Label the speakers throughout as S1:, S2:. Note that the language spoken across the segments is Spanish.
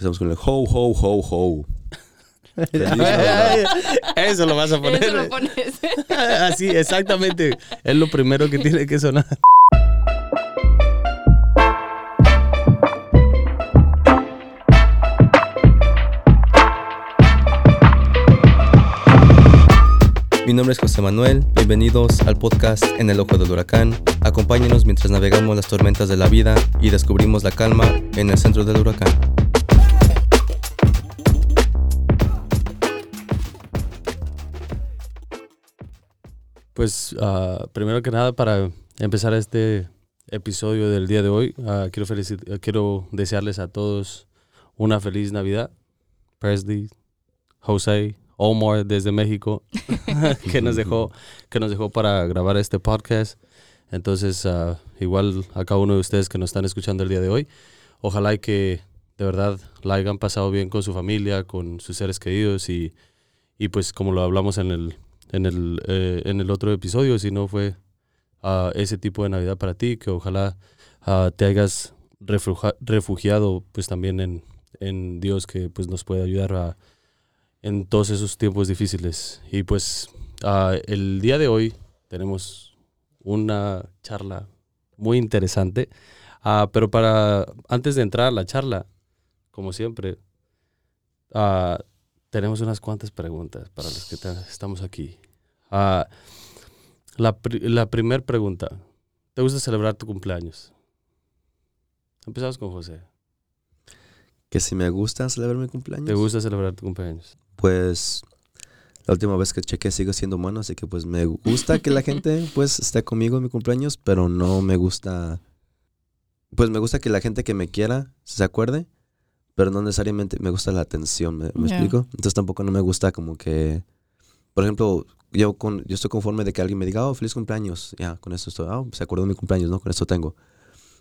S1: Empezamos con el ho, ho, ho, ho.
S2: Eso lo vas a poner.
S3: Eso lo pones.
S2: Así, exactamente. Es lo primero que tiene que sonar.
S1: Mi nombre es José Manuel, bienvenidos al podcast En el Ojo del Huracán. Acompáñenos mientras navegamos las tormentas de la vida y descubrimos la calma en el centro del huracán.
S2: Pues ah, primero que nada, para empezar este episodio del día de hoy, ah, quiero, felicit- quiero desearles a todos una feliz Navidad. Presley, José, Omar desde México, que nos dejó, que nos dejó para grabar este podcast. Entonces, ah, igual a cada uno de ustedes que nos están escuchando el día de hoy, ojalá que de verdad la hayan pasado bien con su familia, con sus seres queridos y, y pues como lo hablamos en el, en el, eh, en el otro episodio, si no fue ah, ese tipo de Navidad para ti, que ojalá ah, te hayas refugia- refugiado pues también en, en Dios que pues nos puede ayudar a, en todos esos tiempos difíciles. Y pues ah, el día de hoy tenemos una charla muy interesante, Ah, pero para antes de entrar a la charla, como siempre, tenemos unas cuantas preguntas para los que ta- estamos aquí. Ah, la, pri- la primera pregunta, ¿te gusta celebrar tu cumpleaños? Empezamos con José.
S1: Que si me gusta celebrar mi cumpleaños,
S2: ¿Te gusta celebrar tu cumpleaños?
S1: pues la última vez que chequé sigo siendo humano, así que pues me gusta que la gente pues esté conmigo en mi cumpleaños, pero no me gusta, pues me gusta que la gente que me quiera se acuerde, pero no necesariamente me gusta la atención, ¿me, explico? Entonces tampoco no me gusta como que, por ejemplo, yo, con, yo estoy conforme de que alguien me diga, oh, feliz cumpleaños, ya, con eso estoy, oh, se acordó de mi cumpleaños, ¿no? Con eso tengo.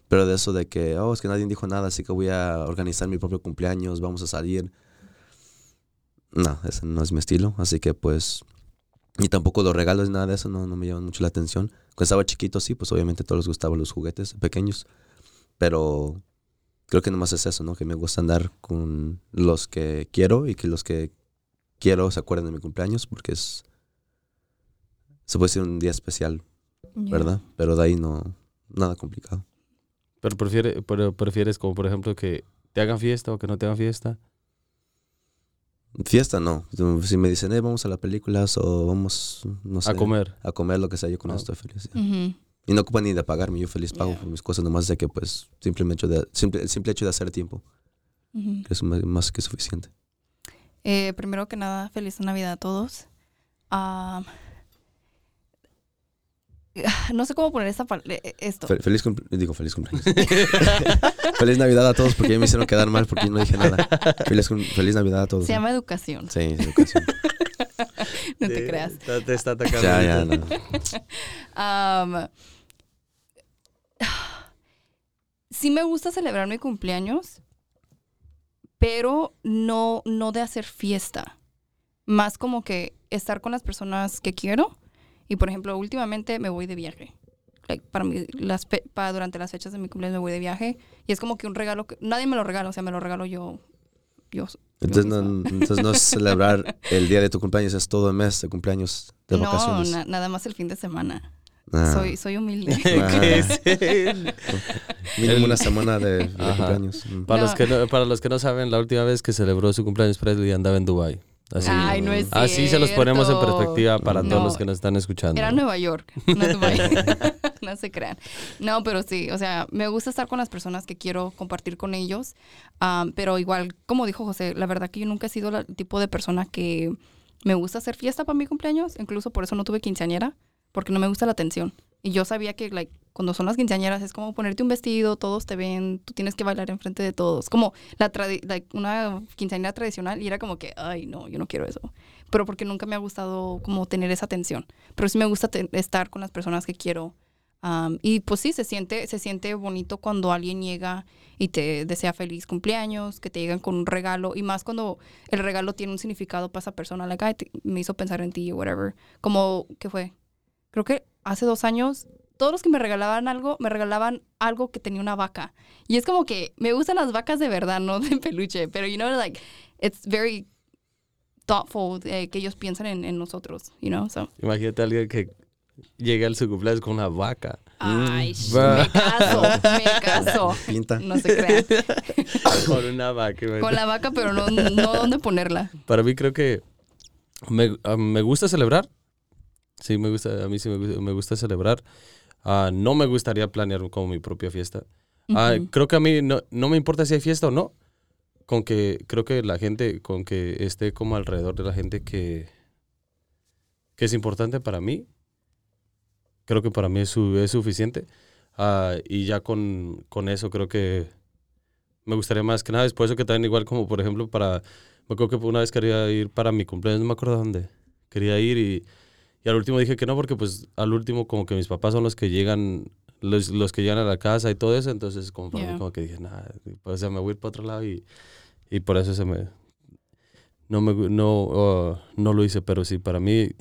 S1: Pero de eso de que, oh, es que nadie dijo nada, así que voy a organizar mi propio cumpleaños, vamos a salir. No, ese no es mi estilo, así que pues... Y tampoco los regalos, nada de eso, no, no me llaman mucho la atención. Cuando estaba chiquito, sí, pues obviamente a todos les gustaban los juguetes pequeños. Pero creo que nomás es eso, ¿no? Que me gusta andar con los que quiero y que los que quiero se acuerden de mi cumpleaños porque es... Se puede decir un día especial, ¿verdad? Pero de ahí no... Nada complicado.
S2: Pero, prefiere, pero prefieres como por ejemplo que te hagan fiesta o que no te hagan fiesta.
S1: Fiesta no. Si me dicen, eh, vamos a las películas o vamos, no sé,
S2: A comer.
S1: a comer, lo que sea, yo con
S2: Ah.
S1: eso estoy feliz.
S3: Ujú.
S1: Y no ocupan ni de pagarme, yo feliz pago
S3: Yeah.
S1: por mis cosas, nomás de que pues simplemente de, simple, el simple hecho de hacer tiempo que es más, más que suficiente.
S3: Eh, primero que nada, feliz Navidad a todos. Ah, no sé cómo poner esta pal- eh, esto.
S1: Fe- feliz digo feliz cumpleaños. feliz Navidad a todos porque ya me hicieron quedar mal porque yo no dije nada. Feliz, feliz Navidad a todos.
S3: Se llama educación,
S1: Sí, es educación.
S3: no te creas.
S2: Te, está atacando.
S1: ya, ya, no.
S3: Am, sí me gusta celebrar mi cumpleaños, pero no, no de hacer fiesta. Más como que estar con las personas que quiero. Y por ejemplo, últimamente me voy de viaje. Like, para, mí, las fe- para durante las fechas de mi cumpleaños me voy de viaje. Y es como que un regalo que nadie me lo regala, o sea, me lo regalo yo. yo
S1: Entonces
S3: yo
S1: no, entonces no es celebrar el día de tu cumpleaños, es todo el mes de cumpleaños de
S3: no,
S1: vacaciones.
S3: na- nada más el fin de semana.
S1: Ah,
S3: Soy, soy humilde.
S2: ¿Qué es él?
S1: mínimo una semana de, de cumpleaños. Mm.
S2: Para,
S3: No.
S2: los que no, para los que no saben, la última vez que celebró su cumpleaños Presley andaba en Dubai. Así,
S3: Ay, no es
S2: así se los ponemos en perspectiva para todos los que nos están escuchando.
S3: Era Nueva York, no no se crean. No, pero sí, o sea, me gusta estar con las personas que quiero compartir con ellos. Am, pero igual, como dijo José, la verdad que yo nunca he sido la- el tipo de persona que me gusta hacer fiesta para mi cumpleaños. Incluso por eso no tuve quinceañera, porque no me gusta la atención. Y yo sabía que like, cuando son las quinceañeras es como ponerte un vestido, todos te ven, tú tienes que bailar enfrente de todos. Como la like, una quinceañera tradicional y era como que, ay, no, yo no quiero eso. Pero porque nunca me ha gustado como tener esa atención. Pero sí me gusta estar con las personas que quiero. Y pues sí, se siente, se siente bonito cuando alguien llega y te desea feliz cumpleaños, que te llegan con un regalo. Y más cuando el regalo tiene un significado para esa persona. Like, "Ay, me hizo pensar en ti whatever. Como, ¿qué fue? Creo que hace dos años todos los que me regalaban algo, me regalaban algo que tenía una vaca. Y es como que me gustan las vacas de verdad, no de peluche. Pero, you know, like, it's very thoughtful eh, que ellos piensan en, en nosotros, you know, so.
S2: Imagínate a alguien que llega al su cumpleaños con una vaca.
S3: Ay,
S2: va.
S3: me caso, me caso.
S1: Pinta.
S3: No se crean.
S2: con una vaca.
S3: Con la vaca, pero no, no dónde ponerla.
S2: Para mí creo que me, ah, me gusta celebrar. Sí, me gusta, a mí sí me gusta, me gusta celebrar. Ah, no me gustaría planear como mi propia fiesta. Ah,
S3: Ujú.
S2: creo que a mí no, no me importa si hay fiesta o no. Con que creo que la gente, con que esté como alrededor de la gente que, que es importante para mí, creo que para mí es, su- es suficiente. Ah, y ya con, con eso creo que me gustaría más que nada. Es por eso que también igual como por ejemplo para... Me acuerdo que una vez quería ir para mi cumpleaños, no me acuerdo dónde. Quería ir y, y al último dije que no porque pues al último como que mis papás son los que llegan, los, los que llegan a la casa y todo eso. Entonces como para
S3: Yeah.
S2: mí como que dije, nada, o sea, me voy a ir para otro lado y, y por eso se me... No, me, no, uh, no lo hice, pero sí, para mí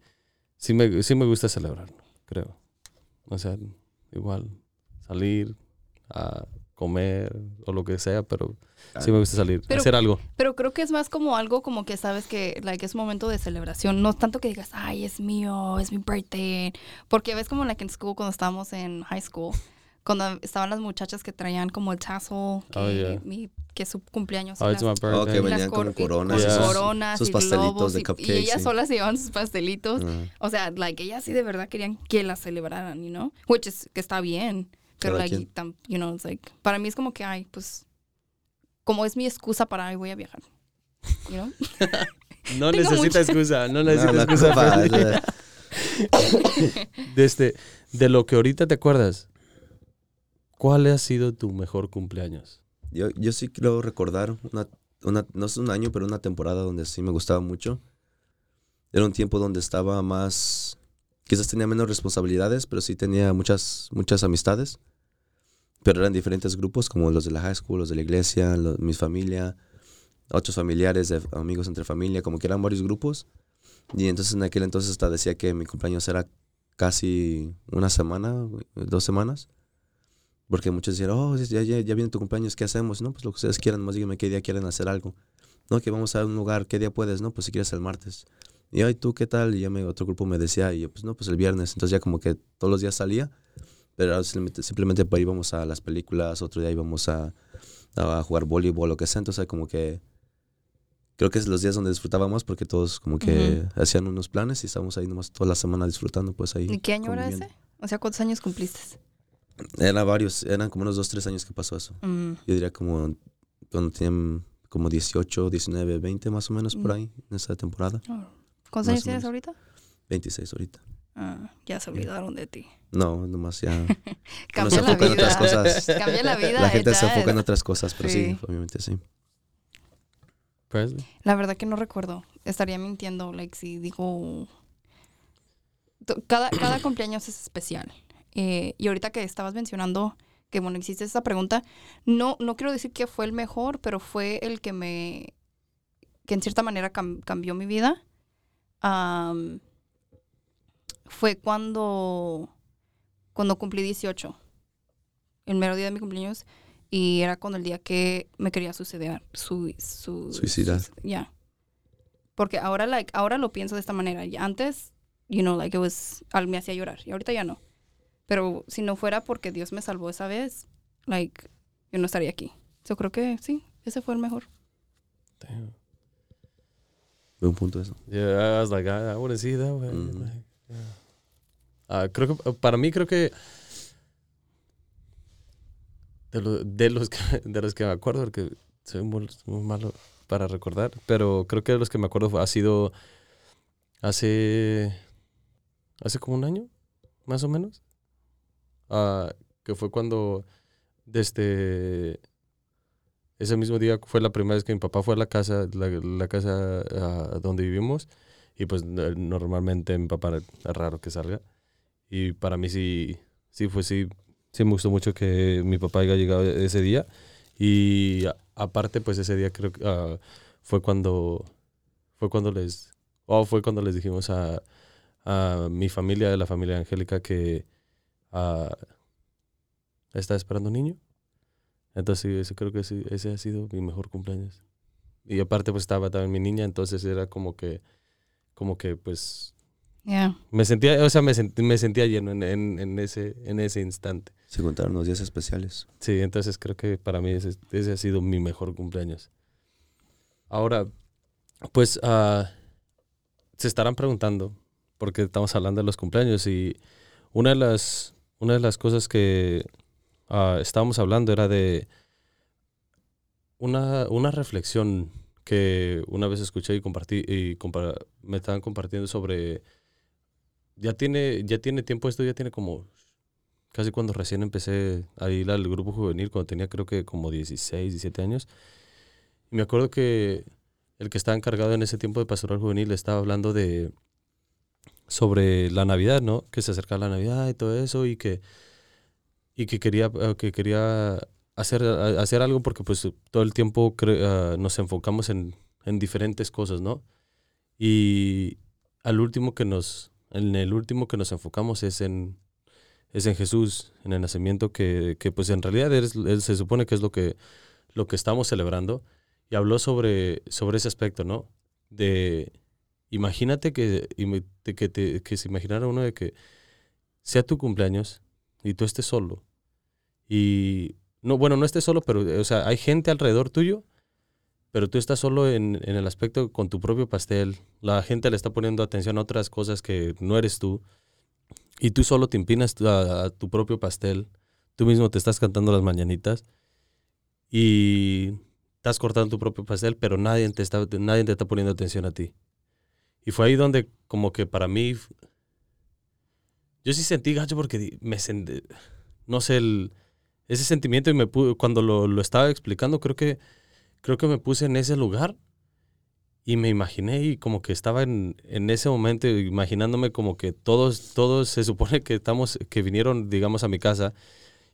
S2: sí me, sí me gusta celebrar, creo. O sea, igual salir a comer o lo que sea, pero sí me gusta salir,
S3: Pero-
S2: hacer algo.
S3: Pero creo que es más como algo como que sabes que like, es un momento de celebración. No tanto que digas, ay, es mío, es mi birthday. Porque ves como like en school cuando estábamos en high school. Cuando estaban las muchachas que traían como el tassel, que,
S2: Oh, yeah.
S3: mi- que su cumpleaños. y
S2: Oh, it's
S3: las-
S2: my
S1: Oh,
S3: y las
S1: venían
S3: y
S1: coronas,
S3: con
S2: y sus-
S3: coronas
S1: sus
S3: y
S1: pastelitos
S3: globos
S1: de
S3: y- y,
S1: cupcakes,
S3: ellas
S1: sí.
S3: solas se llevaban sus pastelitos.
S1: Ah,
S3: O sea, like, ellas sí de verdad querían que las celebraran, you know? Which is, que está bien. Pero,
S1: Cada
S3: like, you know, it's like, para mí es como que, ay, pues, como es mi excusa para, ay, voy a viajar. You know?
S2: No necesita
S3: mucha-
S2: excusa, no
S1: no,
S2: necesita
S1: la
S2: excusa. Feli.
S1: es de-
S2: Desde, este, de lo que ahorita te acuerdas, ¿cuál ha sido tu mejor cumpleaños?
S1: Yo, yo sí quiero recordar, una, una, no es un año, pero una temporada donde sí me gustaba mucho. Era un tiempo donde estaba más, quizás tenía menos responsabilidades, pero sí tenía muchas, muchas amistades. Pero eran diferentes grupos, como los de la high school, los de la iglesia, mi familia, otros familiares, de amigos entre familia, como que eran varios grupos. Y entonces en aquel entonces hasta decía que mi cumpleaños era casi una semana, dos semanas. Porque muchos decían, oh, ya, ya, ya viene tu cumpleaños, ¿qué hacemos? No, pues lo que ustedes quieran, más díganme qué día quieren hacer algo. No, que vamos a un lugar, ¿qué día puedes? No, pues si quieres el martes. Y, ay, ¿tú qué tal? Y ya me, otro grupo me decía, y yo, pues no, pues el viernes. Entonces ya como que todos los días salía, pero simplemente, simplemente pues, íbamos a las películas, otro día íbamos a, a jugar voleibol, lo que sea. Entonces como que creo que es los días donde disfrutábamos porque todos como que hacían unos planes y estábamos ahí nomás toda la semana disfrutando, pues ahí.
S3: ¿Y qué año era ese? O sea, ¿cuántos años cumpliste?
S1: Era varios, eran como unos dos, tres años que pasó eso.
S3: Mm,
S1: Yo diría como cuando tenían como 18, 19, 20 más o menos por
S3: Mm.
S1: ahí, en esa temporada.
S3: ¿Cuántos años tienes ahorita?
S1: 26 ahorita.
S3: Ah, ya se olvidaron de ti.
S1: No, nomás ya.
S3: Cambia
S1: se
S3: la
S1: enfoca en
S3: vida.
S1: otras cosas.
S3: Cambia la vida.
S1: La gente se enfoca en otras cosas, pero sí,
S3: Sí.
S1: obviamente sí.
S2: Presley?
S3: La verdad que no recuerdo. Estaría mintiendo, like, si digo... To- Cada, cada cumpleaños es especial. Eh, y ahorita que estabas mencionando que, bueno, hiciste esa pregunta, no, no quiero decir que fue el mejor, pero fue el que me... que en cierta manera cam- cambió mi vida. Am, fue cuando... cuando cumplí 18. El mero día de mi cumpleaños. Y era cuando el día que me quería suceder. Su, su,
S1: Suicidar.
S3: su- Ya. Porque ahora, like, ahora lo pienso de esta manera. Y antes, you know, like, it was, al- me hacía llorar. Y ahorita ya no. Pero si no fuera porque Dios me salvó esa vez, like, yo no estaría aquí. Yo creo que sí, ese fue el mejor.
S2: Damn.
S1: Buen punto eso.
S2: Yeah, I was like, I, I wouldn't see that way.
S1: Mm.
S2: Like, yeah. Ah, creo que, para mí creo que de, lo- de los que, de los que me acuerdo, porque soy muy, muy malo para recordar, pero creo que de los que me acuerdo fue- ha sido hace, hace como un año, más o menos, Ah, que fue cuando desde ese mismo día fue la primera vez que mi papá fue a la casa, la, la casa ah, donde vivimos, y pues normalmente mi papá es raro que salga, y para mí sí, sí fue sí, sí me gustó mucho que mi papá haya llegado ese día, y a- aparte pues ese día creo que ah, fue cuando fue cuando les oh, fue cuando les dijimos a, a mi familia de la familia Angélica que ah, estaba esperando un niño. Entonces, sí, ese, creo que sí, ese ha sido mi mejor cumpleaños. Y aparte, pues estaba también mi niña, entonces era como que, como que, pues,
S3: Yeah.
S2: me sentía, o sea, me, sent- me sentía lleno en, en, en ese, en ese instante.
S1: Se contaron los días especiales.
S2: Sí, entonces creo que para mí ese, ese ha sido mi mejor cumpleaños. Ahora, pues ah, se estarán preguntando, porque estamos hablando de los cumpleaños y una de las, una de las cosas que ah, estábamos hablando era de una, una reflexión que una vez escuché y compartí y me estaban compartiendo sobre ya tiene ya tiene tiempo esto ya tiene como casi cuando recién empecé a ir al grupo juvenil, cuando tenía creo que como 16, 17 años. Y me acuerdo que el que estaba encargado en ese tiempo de pastoral juvenil estaba hablando de sobre la Navidad, ¿no? Que se acercaba la Navidad y todo eso y que y que quería eh, que quería hacer hacer algo porque pues todo el tiempo ah, nos enfocamos en, en diferentes cosas, ¿no? Y al último que nos en el último que nos enfocamos es en es en Jesús, en el nacimiento, que, que, pues en realidad es- es- se supone que es lo que, lo que estamos celebrando. Y habló sobre, sobre ese aspecto, ¿no? De, imagínate que, que, te- que se imaginara uno de que sea tu cumpleaños y tú estés solo. Y, no, bueno, no estés solo, pero, o sea, hay gente alrededor tuyo, pero tú estás solo en, en el aspecto con tu propio pastel. La gente le está poniendo atención a otras cosas que no eres tú y tú solo te empinas a tu propio pastel, tú mismo te estás cantando las mañanitas y estás cortando tu propio pastel, pero nadie te está, nadie te está poniendo atención a ti. Y fue ahí donde como que para mí, yo sí sentí gacho porque me sentí, no sé, ese sentimiento y me cuando lo, lo estaba explicando, creo que, creo que me puse en ese lugar y me imaginé y como que estaba en, en ese momento imaginándome como que todos, todos se supone que estamos, que vinieron, digamos, a mi casa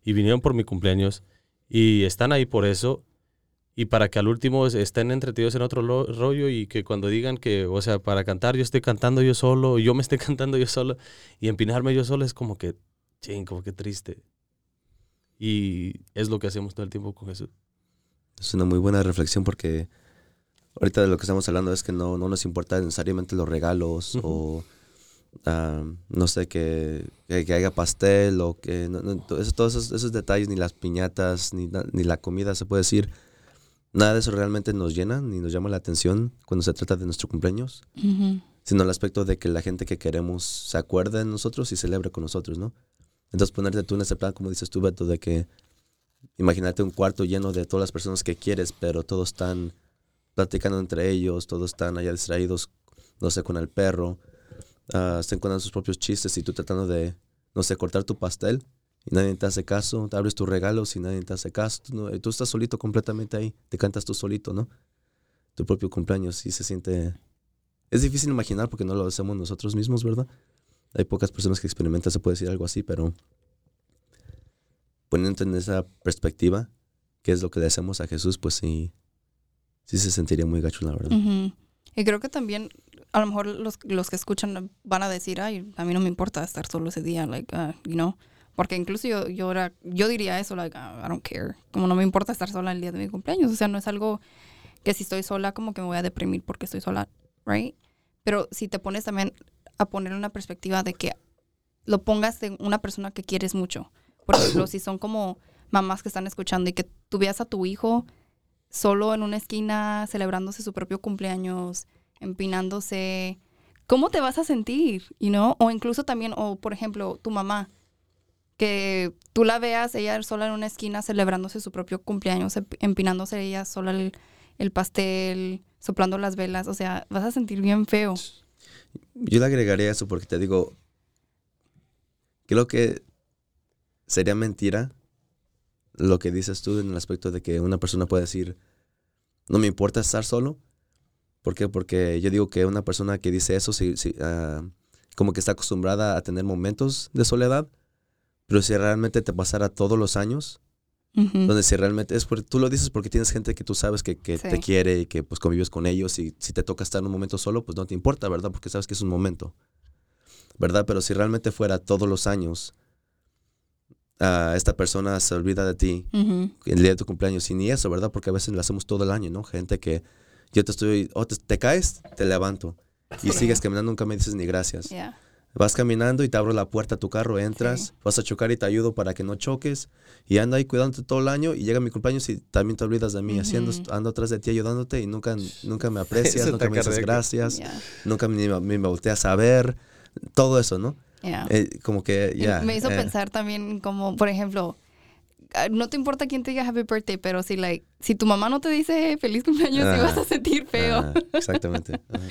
S2: y vinieron por mi cumpleaños y están ahí por eso y para que al último es- estén entretenidos en otro lo- rollo y que cuando digan que, o sea, para cantar yo estoy cantando yo solo, yo me esté cantando yo solo y empinarme yo solo es como que, ching, como que triste. Y es lo que hacemos todo el tiempo con Jesús.
S1: Es una muy buena reflexión porque ahorita de lo que estamos hablando es que no, no nos importa necesariamente los regalos
S2: Ujú.
S1: o ah, no sé, que, que, que haya pastel o que no- no, eso- todos esos, esos detalles, ni las piñatas, ni, ni la comida, se puede decir. Nada de eso realmente nos llena ni nos llama la atención cuando se trata de nuestro cumpleaños, sino el aspecto de que la gente que queremos se acuerde de nosotros y celebre con nosotros, ¿no? Entonces ponerte tú en ese plan, como dices tú, Beto, de que imagínate un cuarto lleno de todas las personas que quieres, pero todos están platicando entre ellos, todos están allá distraídos, no sé, con el perro, ah, están contando sus propios chistes y tú tratando de, no sé, cortar tu pastel y nadie te hace caso, te abres tus regalos y nadie te hace caso, tú, estás solito completamente ahí, te cantas tú solito, ¿no? Tu propio cumpleaños y se siente... Es difícil imaginar porque no lo hacemos nosotros mismos, ¿verdad? Hay pocas personas que experimentan, se puede decir algo así, pero poniendo en esa perspectiva, qué es lo que le hacemos a Jesús, pues sí, sí se sentiría muy gacho, la verdad.
S3: Y creo que también, a lo mejor los, los que escuchan van a decir, ay, a mí no me importa estar solo ese día, like, uh, you know. Porque incluso yo, yo, era, yo diría eso, like, uh, I don't care. Como no me importa estar sola el día de mi cumpleaños. O sea, no es algo que si estoy sola, como que me voy a deprimir porque estoy sola, right? Pero si te pones también a poner una perspectiva de que lo pongas de una persona que quieres mucho. Por ejemplo, si son como mamás que están escuchando y que tú veas a tu hijo solo en una esquina celebrándose su propio cumpleaños, empinándose, ¿cómo te vas a sentir? You know? O incluso también, o por ejemplo, tu mamá, que tú la veas ella sola en una esquina celebrándose su propio cumpleaños, emp- empinándose ella sola el, el pastel, soplando las velas, o sea, vas a sentir bien feo.
S1: Yo le agregaría eso porque te digo, creo que sería mentira lo que dices tú en el aspecto de que una persona puede decir, no me importa estar solo. ¿Por qué? Porque yo digo que una persona que dice eso, sí, sí, ah, como que está acostumbrada a tener momentos de soledad, pero si realmente te pasara todos los años, donde si realmente es porque tú lo dices porque tienes gente que tú sabes que, que
S3: Sí.
S1: te quiere y que pues convives con ellos y si te toca estar en un momento solo, pues no te importa, ¿verdad? Porque sabes que es un momento, ¿verdad? Pero si realmente fuera todos los años, ah, esta persona se olvida de ti
S3: Ujú.
S1: el día de tu cumpleaños. Y ni eso, ¿verdad? Porque a veces lo hacemos todo el año, ¿no? Gente que yo te estoy, oh, te, te caes, te levanto. Y sigues caminando, nunca me dices ni gracias.
S3: Yeah.
S1: Vas caminando y te abro la puerta a tu carro, entras,
S3: Sí.
S1: vas a chocar y te ayudo para que no choques. Y ando ahí cuidándote todo el año y llega mi cumpleaños y también te olvidas de mí. Haciendo,
S3: Ujú.
S1: ando atrás de ti ayudándote y nunca, nunca me aprecias, nunca me dices gracias,
S3: Yeah.
S1: nunca me, me, me volteas a ver. Todo eso, ¿no?
S3: Yeah.
S1: Eh, como que ya.
S3: me hizo
S1: eh,
S3: pensar también como, por ejemplo, no te importa quién te diga happy birthday, pero si like, si tu mamá no te dice feliz cumpleaños, sí
S1: Ajá.
S3: vas a sentir feo.
S1: ah, exactamente. ajá.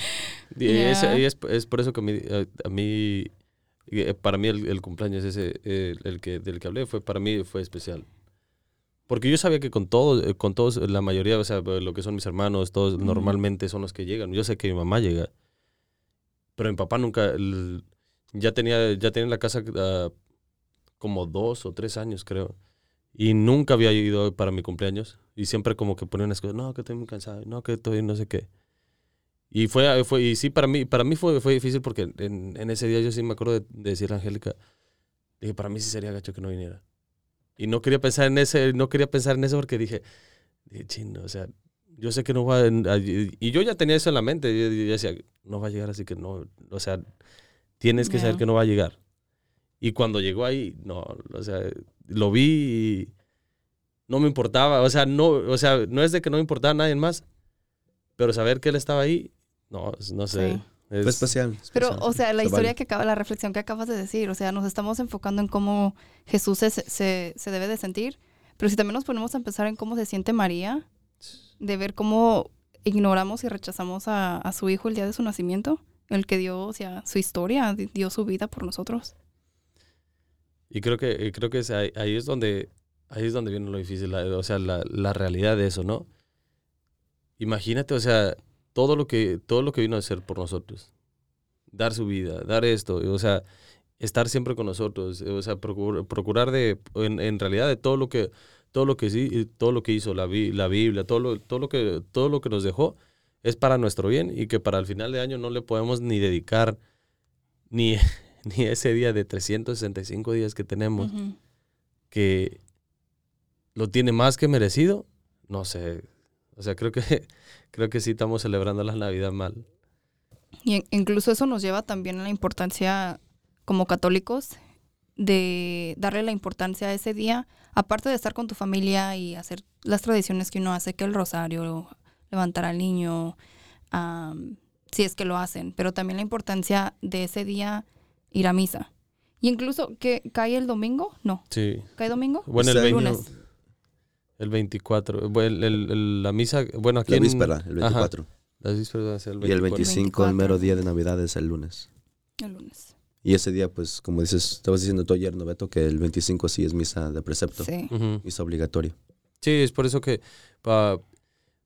S2: Y es, y es, es por eso que a mí, a- a mí, eh, para mí el, el cumpleaños ese, eh, el que, del que hablé, fue para mí fue especial. Porque yo sabía que con todos, eh, con todos, la mayoría, o sea, lo que son mis hermanos, todos normalmente son los que llegan. Yo sé que mi mamá llega, pero mi papá nunca, el- ya tenía, ya tenía en la casa ah, como dos o tres años, creo. Y nunca había ido para mi cumpleaños. Y siempre como que ponía unas cosas, no, que estoy muy cansado, no, que estoy no sé qué. Y fue, fue y sí, para mí, para mí fue, fue difícil porque en, en ese día yo sí me acuerdo de, de decirle a Angélica, dije, para mí sí sería gacho que no viniera. Y no quería pensar en ese, no quería pensar en eso porque dije, dije, chino, o sea, yo sé que no va a, y yo ya tenía eso en la mente, yo, yo decía, no va a llegar, así que no, o sea, tienes que saber
S3: Ya.
S2: que no va a llegar. Y cuando llegó ahí, no, o sea, lo vi y no me importaba, o sea, no, o sea, no es de que no me importaba a nadie más, pero saber que él estaba ahí, no, no sé.
S3: Sí.
S2: es-
S1: Fue especial.
S3: Pero, o sea, la
S1: Se
S3: historia
S1: vale.
S3: que acaba, la reflexión que acabas de decir, o sea, nos estamos enfocando en cómo Jesús se, se, se debe de sentir, pero si también nos ponemos a pensar en cómo se siente María, de ver cómo ignoramos y rechazamos a, a su hijo el día de su nacimiento, el que dio, o sea, su historia, di- dio su vida por nosotros.
S2: Y creo que, creo que es ahí, ahí es donde ahí es donde viene lo difícil, la- o sea, la, la realidad de eso, ¿no? Imagínate, o sea, todo lo que todo lo que vino a hacer por nosotros. Dar su vida, dar esto, o sea, estar siempre con nosotros, o sea, procur- procurar de en, en realidad de todo lo que todo lo que sí, todo lo que hizo la, la Biblia, todo lo, todo lo que todo lo que nos dejó es para nuestro bien y que para el final de año no le podemos ni dedicar ni ni ese día de 365 días que tenemos que lo tiene más que merecido, no sé. O sea, creo que creo que sí estamos celebrando la Navidad mal.
S3: Y incluso eso nos lleva también a la importancia como católicos de darle la importancia a ese día, aparte de estar con tu familia y hacer las tradiciones que uno hace, que el rosario, levantar al niño, si es que lo hacen, pero también la importancia de ese día ir a misa. Y incluso que cae el domingo, no,
S2: Sí.
S3: cae domingo,
S2: Bueno, el, 20
S1: año-
S3: lunes.
S2: el 24. Bueno, el- el- el- la misa, bueno, aquí
S1: La
S2: en-
S1: víspera, el
S2: Ajá,
S1: 24.
S2: las vísperas van a ser el
S1: Y el
S2: 24.
S1: 25, el mero
S3: 24.
S1: día de Navidad, es el lunes.
S3: El lunes.
S1: Y ese día, pues, como dices, estabas diciendo tú ayer, ¿no, Beto? Que el 25 sí es misa de precepto,
S3: Sí.
S2: Ujú.
S1: misa obligatoria.
S2: Sí, es por eso que, pa-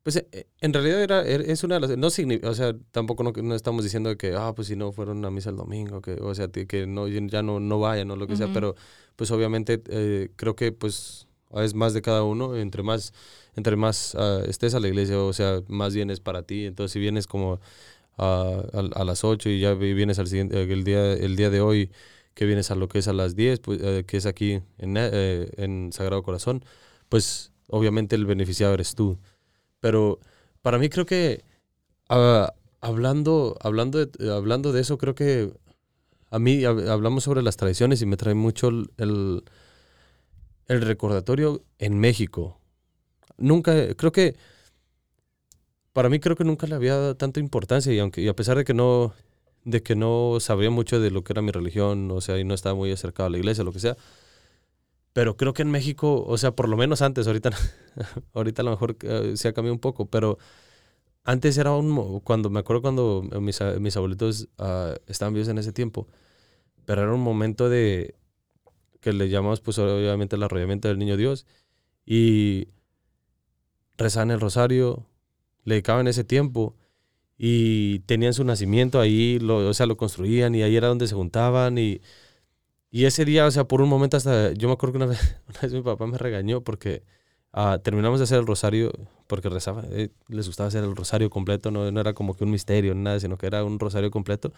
S2: pues eh, en realidad era, era- es una de las, no significa, o sea, tampoco no, no estamos diciendo que, ah, pues si no fueron a misa el domingo, que, o sea, que no, ya no, no vayan o lo que sea, pero pues obviamente eh, creo que pues es más de cada uno, entre más, entre más ah, estés a la iglesia, o sea, más bien es para ti, entonces si vienes como a, a las 8 y ya vi- vienes al siguiente, el día, el día de hoy, que vienes a lo que es a las 10, pues, eh, que es aquí en, eh, en Sagrado Corazón, pues obviamente el beneficiado eres tú. Pero para mí creo que ah, hablando, hablando, de, hablando de eso, creo que a mí hab- hablamos sobre las tradiciones y me trae mucho el, el, recordatorio en México. Nunca, creo que, para mí creo que nunca le había dado tanta importancia y aunque a pesar de que no de que no sabía mucho de lo que era mi religión, o sea, y no estaba muy acercado a la iglesia, lo que sea, pero creo que en México, o sea, por lo menos antes, ahorita, ahorita a lo mejor eh, se ha cambiado un poco, pero antes era un, cuando, me acuerdo cuando mis, a- mis abuelitos ah, estaban vivos en ese tiempo, pero era un momento de, que le llamamos pues obviamente el arrollamiento del niño Dios, y rezaban el rosario, le dedicaban ese tiempo, y tenían su nacimiento ahí, lo, o sea, lo construían, y ahí era donde se juntaban, y... Y ese día, o sea, por un momento hasta, yo me acuerdo que una vez, una vez mi papá me regañó porque ah, terminamos de hacer el rosario, porque rezaba, eh, les gustaba hacer el rosario completo, no, no era como que un misterio nada, sino que era un rosario completo.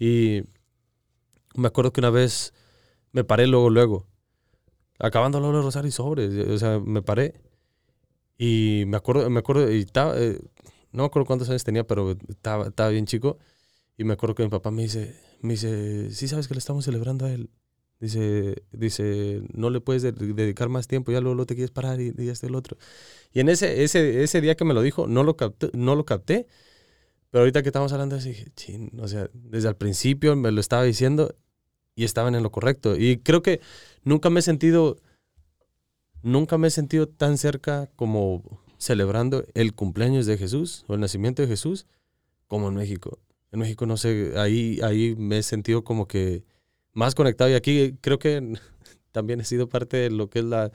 S2: Y me acuerdo que una vez me paré luego, luego. acabando el rosario y sobre. O sea, me paré. Y me acuerdo, me acuerdo, y estaba, eh, no me acuerdo cuántos años tenía, pero estaba, estaba bien chico. Y me acuerdo que mi papá me dice, me dice, sí sabes que le estamos celebrando a él. Dice, dice, no le puedes dedicar más tiempo, ya luego, te quieres parar y, y este el otro. Y en ese, ese, ese día que me lo dijo, no lo capté, no lo capté. Pero ahorita que estamos hablando así, chin, o sea, desde el principio me lo estaba diciendo y estaban en lo correcto. Y creo que nunca me he sentido, nunca me he sentido tan cerca como celebrando el cumpleaños de Jesús o el nacimiento de Jesús como en México. En México, no sé, ahí, ahí me he sentido como que más conectado. Y aquí creo que también he sido parte de lo que es la,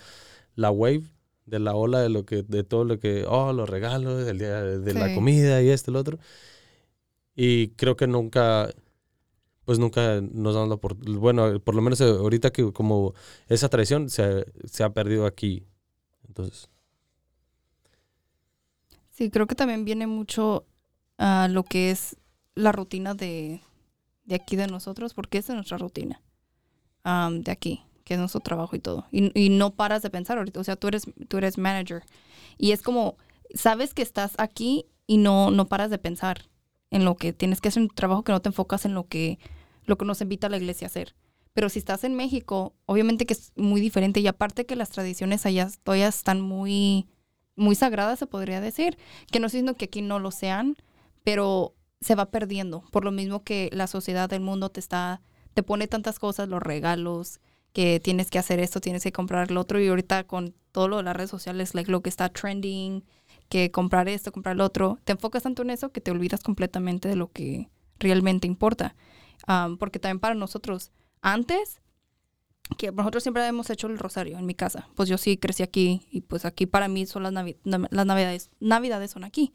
S2: la wave, de la ola de lo que, de todo lo que, oh, los regalos, el día de la comida y este, el otro. Y creo que nunca, pues nunca nos dado por, bueno, por lo menos ahorita que como esa tradición se, se ha perdido aquí. Entonces.
S3: Sí, creo que también viene mucho a lo que es la rutina de, de aquí de nosotros, porque esa es nuestra rutina de aquí, que es nuestro trabajo y todo. Y, no paras de pensar ahorita, o sea, tú eres, tú eres manager. Y es como, sabes que estás aquí y no, no paras de pensar en lo que tienes que hacer un trabajo que no te enfocas en lo que, lo que nos invita a la iglesia a hacer. Pero si estás en México, obviamente que es muy diferente y aparte que las tradiciones allá todavía están muy, muy sagradas, se podría decir, que no estoy que aquí no lo sean, pero se va perdiendo, por lo mismo que la sociedad del mundo te está, te pone tantas cosas, los regalos, que tienes que hacer esto, tienes que comprar lo otro, y ahorita con todo lo de las redes sociales, like lo que está trending, que comprar esto, comprar lo otro, te enfocas tanto en eso que te olvidas completamente de lo que realmente importa. porque también para nosotros, antes, que nosotros siempre hemos hecho el rosario en mi casa, pues yo sí crecí aquí y pues aquí para mí son las, las navidades, navidades son aquí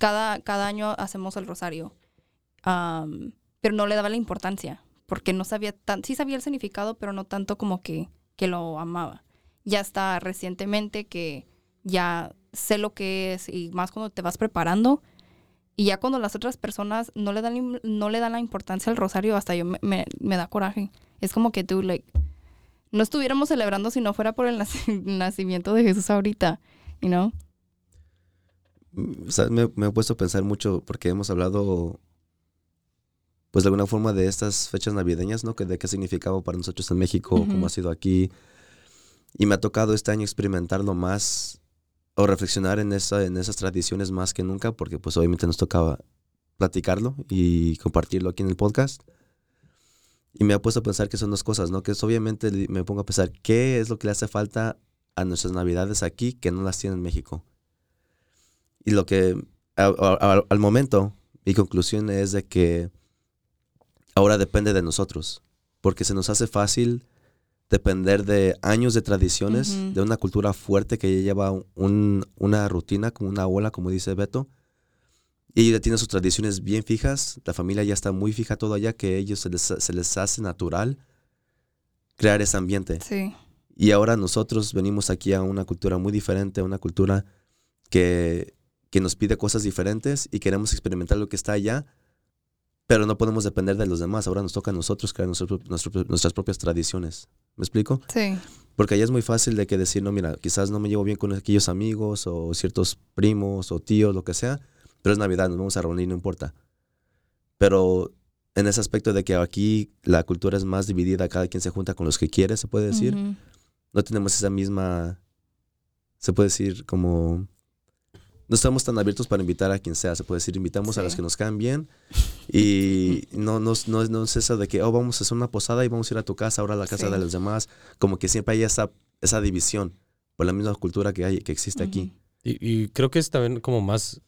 S3: cada, cada año hacemos el rosario, pero no le daba la importancia, porque no sabía tan, sí sabía el significado, pero no tanto como que, que lo amaba. Ya está recientemente que ya sé lo que es y más cuando te vas preparando y ya cuando las otras personas no le dan, no le dan la importancia al rosario, hasta yo me, da coraje. Es como que tú, no estuviéramos celebrando si no fuera por el nacimiento de Jesús ahorita, you know?
S1: Me, he puesto a pensar mucho porque hemos hablado, pues de alguna forma, de estas fechas navideñas, ¿no? Que de qué significaba para nosotros en México, cómo ha sido aquí. Y me ha tocado este año experimentarlo más o reflexionar en, esa, en esas tradiciones más que nunca, porque pues obviamente nos tocaba platicarlo y compartirlo aquí en el podcast. Y me ha puesto a pensar que son dos cosas, ¿no? Que es obviamente me pongo a pensar qué es lo que le hace falta a nuestras navidades aquí que no las tiene en México. Y lo que al momento, mi conclusión es de que ahora depende de nosotros, porque se nos hace fácil depender de años de tradiciones, de una cultura fuerte que ya lleva una rutina, como una ola, como dice Beto, y ya tiene sus tradiciones bien fijas, la familia ya está muy fija todo allá, que a ellos se les, se les hace natural crear ese ambiente.
S3: Sí.
S1: Y ahora nosotros venimos aquí a una cultura muy diferente, a una cultura que que nos pide cosas diferentes y queremos experimentar lo que está allá, pero no podemos depender de los demás. Ahora nos toca a nosotros crear nuestras propias tradiciones. ¿Me explico?
S3: Sí.
S1: Porque allá es muy fácil de que decir, no, mira, quizás no me llevo bien con aquellos amigos o ciertos primos o tíos, lo que sea, pero es Navidad, nos vamos a reunir, no importa. Pero en ese aspecto de que aquí la cultura es más dividida, cada quien se junta con los que quiere, se puede decir, no tenemos esa misma, se puede decir como no estamos tan abiertos para invitar a quien sea. Se puede decir, invitamos a los que nos caen bien y no, no, no, no, es eso de que, oh, vamos a hacer una posada y vamos a ir a tu casa, ahora a la casa de los demás. Como que siempre hay esa, esa división por la misma cultura que, hay, que existe aquí.
S2: Y, creo que es también como más,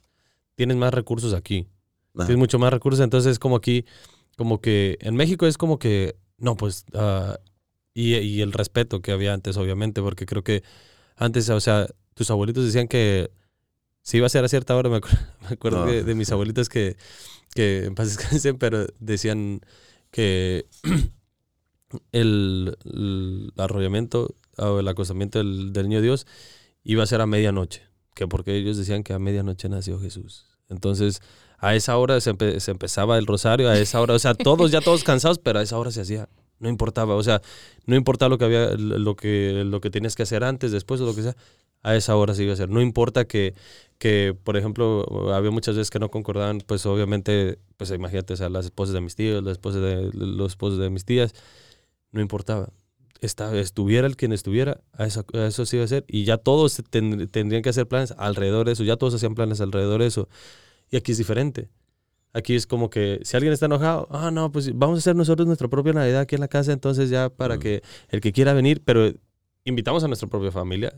S2: tienes más recursos aquí. Tienes mucho más recursos, entonces como aquí, como que en México es como que, no, pues, uh, y, y el respeto que había antes, obviamente, porque creo que antes, o sea, tus abuelitos decían que si iba a ser a cierta hora, me, acuerdo, de, mis abuelitas que, que en paz descansen, pero decían que el, arrollamiento o el acosamiento del, niño Dios iba a ser a medianoche, que porque ellos decían que a medianoche nació Jesús. Entonces, a esa hora se, se, empezaba el rosario, a esa hora, o sea, todos ya todos cansados, pero a esa hora se hacía. No importaba, o sea, no importaba lo que había, lo que, lo que tenías que hacer antes, después o lo que sea, a esa hora se iba a hacer. No importa que, que, por ejemplo, había muchas veces que no concordaban, pues obviamente, pues imagínate, o sea, las esposas de mis tíos, las esposas de los esposos de mis tías, no importaba. Estaba, estuviera el quien estuviera, a eso, a eso se iba a hacer. Y ya todos tendrían que hacer planes alrededor de eso, ya todos hacían planes alrededor de eso. Y aquí es diferente. Aquí es como que si alguien está enojado, ah, no, pues vamos a hacer nosotros nuestra propia Navidad aquí en la casa, entonces ya para que el que quiera venir, pero invitamos a nuestra propia familia.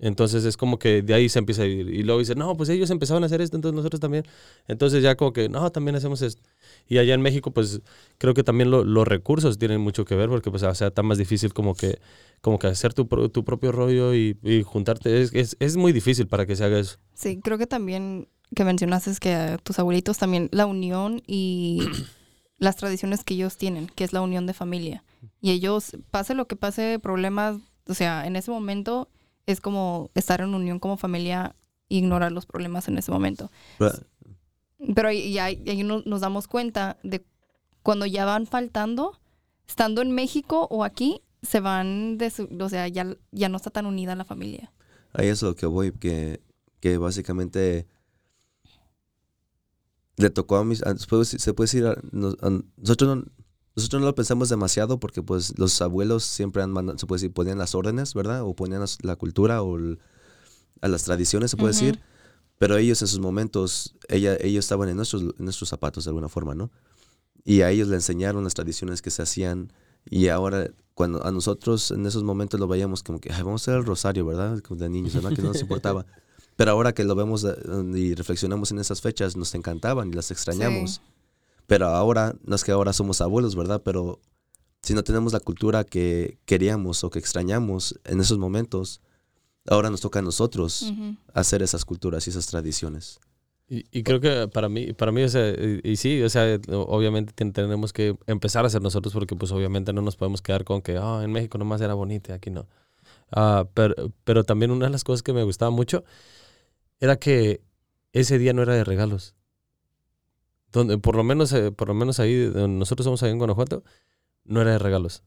S2: Entonces es como que de ahí se empieza a ir. Y luego dice, no, pues ellos empezaron a hacer esto, entonces nosotros también. Entonces ya como que, no, también hacemos esto. Y allá en México, pues creo que también los recursos tienen mucho que ver, porque pues o sea, está más difícil como que, como que hacer tu, tu propio rollo y, y juntarte. Es, es, es muy difícil para que se haga eso.
S3: Sí, creo que también que mencionaste es que tus abuelitos también la unión y las tradiciones que ellos tienen, que es la unión de familia. Y ellos, pase lo que pase, problemas, o sea, en ese momento es como estar en unión como familia e ignorar los problemas en ese momento. Pero, ahí, ahí, nos, damos cuenta de cuando ya van faltando, estando en México o aquí, se van de su, o sea, ya, ya no está tan unida la familia.
S1: Ahí es lo que voy, que, que básicamente le tocó a mis, se puede decir, nosotros no, nosotros no lo pensamos demasiado porque pues los abuelos siempre han mandado, se puede decir, ponían las órdenes, ¿verdad? O ponían la cultura o a las tradiciones, se puede decir. Pero ellos en sus momentos, ella, ellos estaban en nuestros, en nuestros zapatos de alguna forma, ¿no? Y a ellos le enseñaron las tradiciones que se hacían. Y ahora, cuando a nosotros en esos momentos lo veíamos como que, Ay, vamos a hacer el rosario, ¿verdad? De niños, ¿verdad? Que no nos importaba. Pero ahora que lo vemos eh, y reflexionamos en esas fechas, nos encantaban y las extrañamos. Pero ahora, no es que ahora somos abuelos, ¿verdad? Pero si no tenemos la cultura que queríamos o que extrañamos en esos momentos, ahora nos toca a nosotros hacer esas culturas y esas tradiciones.
S2: Y, creo que para mí, para mí, y, sí, o sea, obviamente tenemos que empezar a hacer nosotros porque pues obviamente no nos podemos quedar con que, ah, en México nomás era bonito y aquí no. Ah, pero, pero también una de las cosas que me gustaba mucho era que ese día no era de regalos. Donde, por lo menos, eh, por lo menos ahí, donde nosotros somos ahí en Guanajuato, no era de regalos.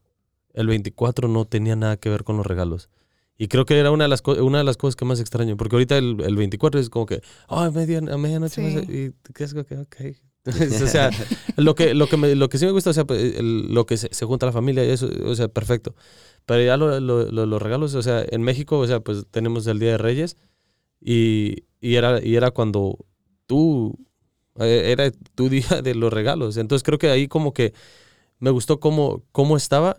S2: El 24 no tenía nada que ver con los regalos. Y creo que era una de las, una de las cosas que más extraño, porque ahorita el, el 24 es como que, oh, a, media, a medianoche, y ¿qué es que, ok. o sea, lo que, lo, que me, lo que sí me gusta, o sea, pues, lo que se, junta la familia y eso, o sea, perfecto. Pero ya lo, los regalos, o sea, en México, o sea, pues tenemos el Día de Reyes, y, era, y era cuando tú, era tu día de los regalos. Entonces creo que ahí como que me gustó cómo, cómo estaba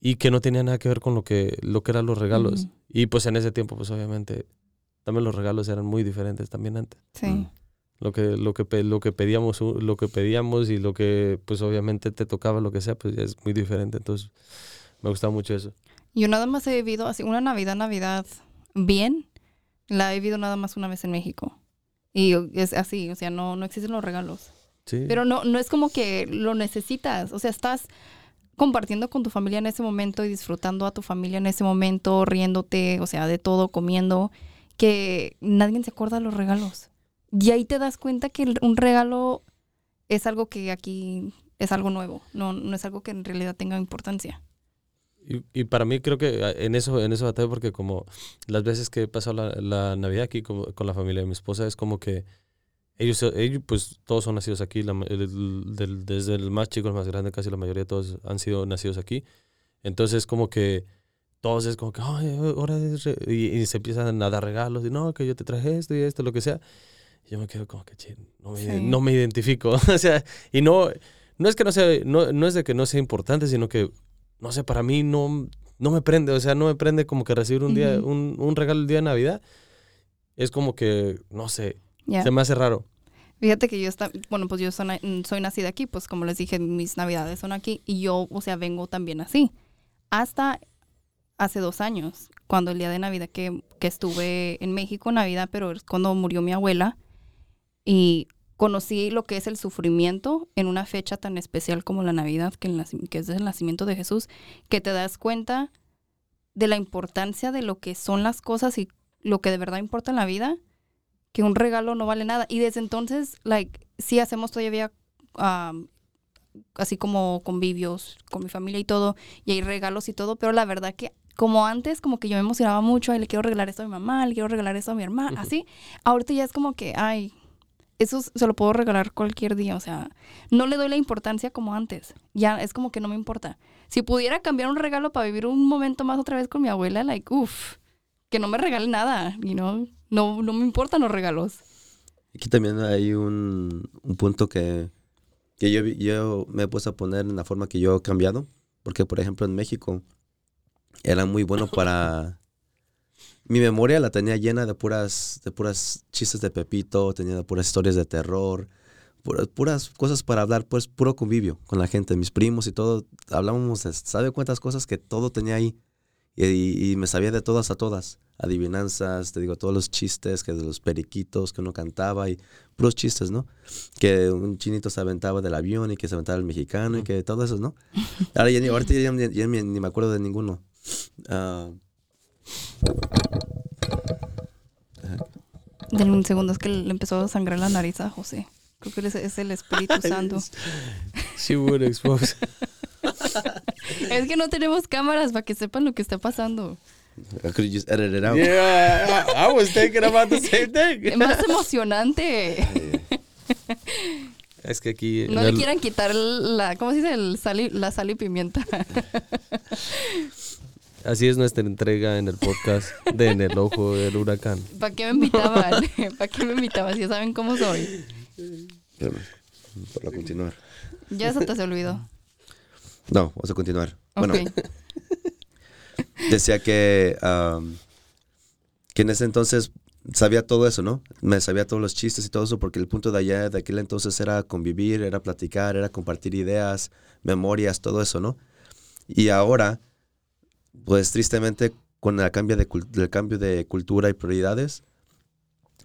S2: y que no tenía nada que ver con lo que, lo que eran los regalos. Y pues en ese tiempo, pues obviamente, también los regalos eran muy diferentes también antes.
S3: Sí. Mm.
S2: Lo que, lo que, lo que pedíamos, lo que pedíamos y lo que pues obviamente te tocaba, lo que sea, pues es muy diferente. Entonces, me gustaba mucho eso.
S3: Yo nada más he vivido así una Navidad, Navidad bien la he vivido nada más una vez en México. Y es así, o sea, no, no existen los regalos. Sí. Pero no, no es como que lo necesitas. O sea, estás compartiendo con tu familia en ese momento y disfrutando a tu familia en ese momento, riéndote, o sea, de todo, comiendo, que nadie se acuerda de los regalos. Y ahí te das cuenta que un regalo es algo que aquí es algo nuevo, no, no es algo que en realidad tenga importancia.
S2: Y, para mí creo que ah, en eso, en eso batalla porque como las veces que he pasado la, la Navidad aquí con, con, la familia de mi esposa es como que ellos, ellos pues todos son nacidos aquí, desde el más chico al más grande, casi la mayoría de todos han sido nacidos aquí. Entonces como que todos es como que, Ay, ahora y, se empiezan a dar regalos y no, que yo te traje esto y esto, lo que sea. Y yo me quedo como que, no me, no me identifico. o sea, y no, no es que no sea, no, no es de que no sea importante, sino que no sé, para mí no, no me prende, o sea, no me prende como que recibir un día, un, un, regalo el día de Navidad. Es como que, no sé, se me hace raro.
S3: Fíjate que yo está, bueno, pues yo soy, soy, nacida aquí, pues como les dije, mis navidades son aquí y yo, o sea, vengo también así. Hasta hace dos años, cuando el día de Navidad que, que estuve en México, Navidad, pero es cuando murió mi abuela y conocí lo que es el sufrimiento en una fecha tan especial como la Navidad, que, es el nacimiento de Jesús, que te das cuenta de la importancia de lo que son las cosas y lo que de verdad importa en la vida, que un regalo no vale nada. Y desde entonces, like, sí hacemos todavía así como convivios con mi familia y todo, y hay regalos y todo, pero la verdad que como antes, como que yo me emocionaba mucho, ay, le quiero regalar esto a mi mamá, le quiero regalar esto a mi hermana, así, ahorita ya es como que, ay, eso se lo puedo regalar cualquier día, o sea, no le doy la importancia como antes, ya es como que no me importa. Si pudiera cambiar un regalo para vivir un momento más otra vez con mi abuela, like, uff, que no me regale nada, you know? no, no me importan los regalos.
S1: Aquí también hay un, un punto que, que yo, yo me he puesto a poner en la forma que yo he cambiado, porque por ejemplo en México era muy bueno para mi memoria la tenía llena de puras, de puras chistes de Pepito, tenía puras historias de terror, puras, puras, cosas para hablar, pues puro convivio con la gente, mis primos y todo. Hablábamos, de, ¿sabe cuántas cosas que todo tenía ahí? Y, me sabía de todas a todas. Adivinanzas, te digo, todos los chistes, que de los periquitos que uno cantaba y puros chistes, ¿no? Que un chinito se aventaba del avión y que se aventaba el mexicano y que todo eso, ¿no? Ahora ya, ahorita ya, ni, me acuerdo de ninguno. Uh,
S3: Denme un segundo, es que le empezó a sangrar la nariz a José. Creo que es, el Espíritu Santo.
S2: She would Xbox.
S3: es que no tenemos cámaras para que sepan lo que está pasando.
S1: I could just edit it out.
S2: Yeah, I, was thinking about the same thing.
S3: Es más emocionante.
S2: Es que aquí...
S3: No le quieran quitar la... ¿Cómo se dice? El sal la sal y pimienta.
S2: Así es nuestra entrega en el podcast de En el Ojo del Huracán.
S3: ¿Para qué me invitaban? ¿Para qué me invitaban? Ya saben cómo soy.
S1: para continuar.
S3: Ya se te olvidó.
S1: No, vamos a continuar. Bueno, decía que, que en ese entonces sabía todo eso, ¿no? Me sabía todos los chistes y todo eso, porque el punto de allá, de aquel entonces, era convivir, era platicar, era compartir ideas, memorias, todo eso, ¿no? Y ahora pues tristemente con el cambio de, el cambio de cultura y prioridades,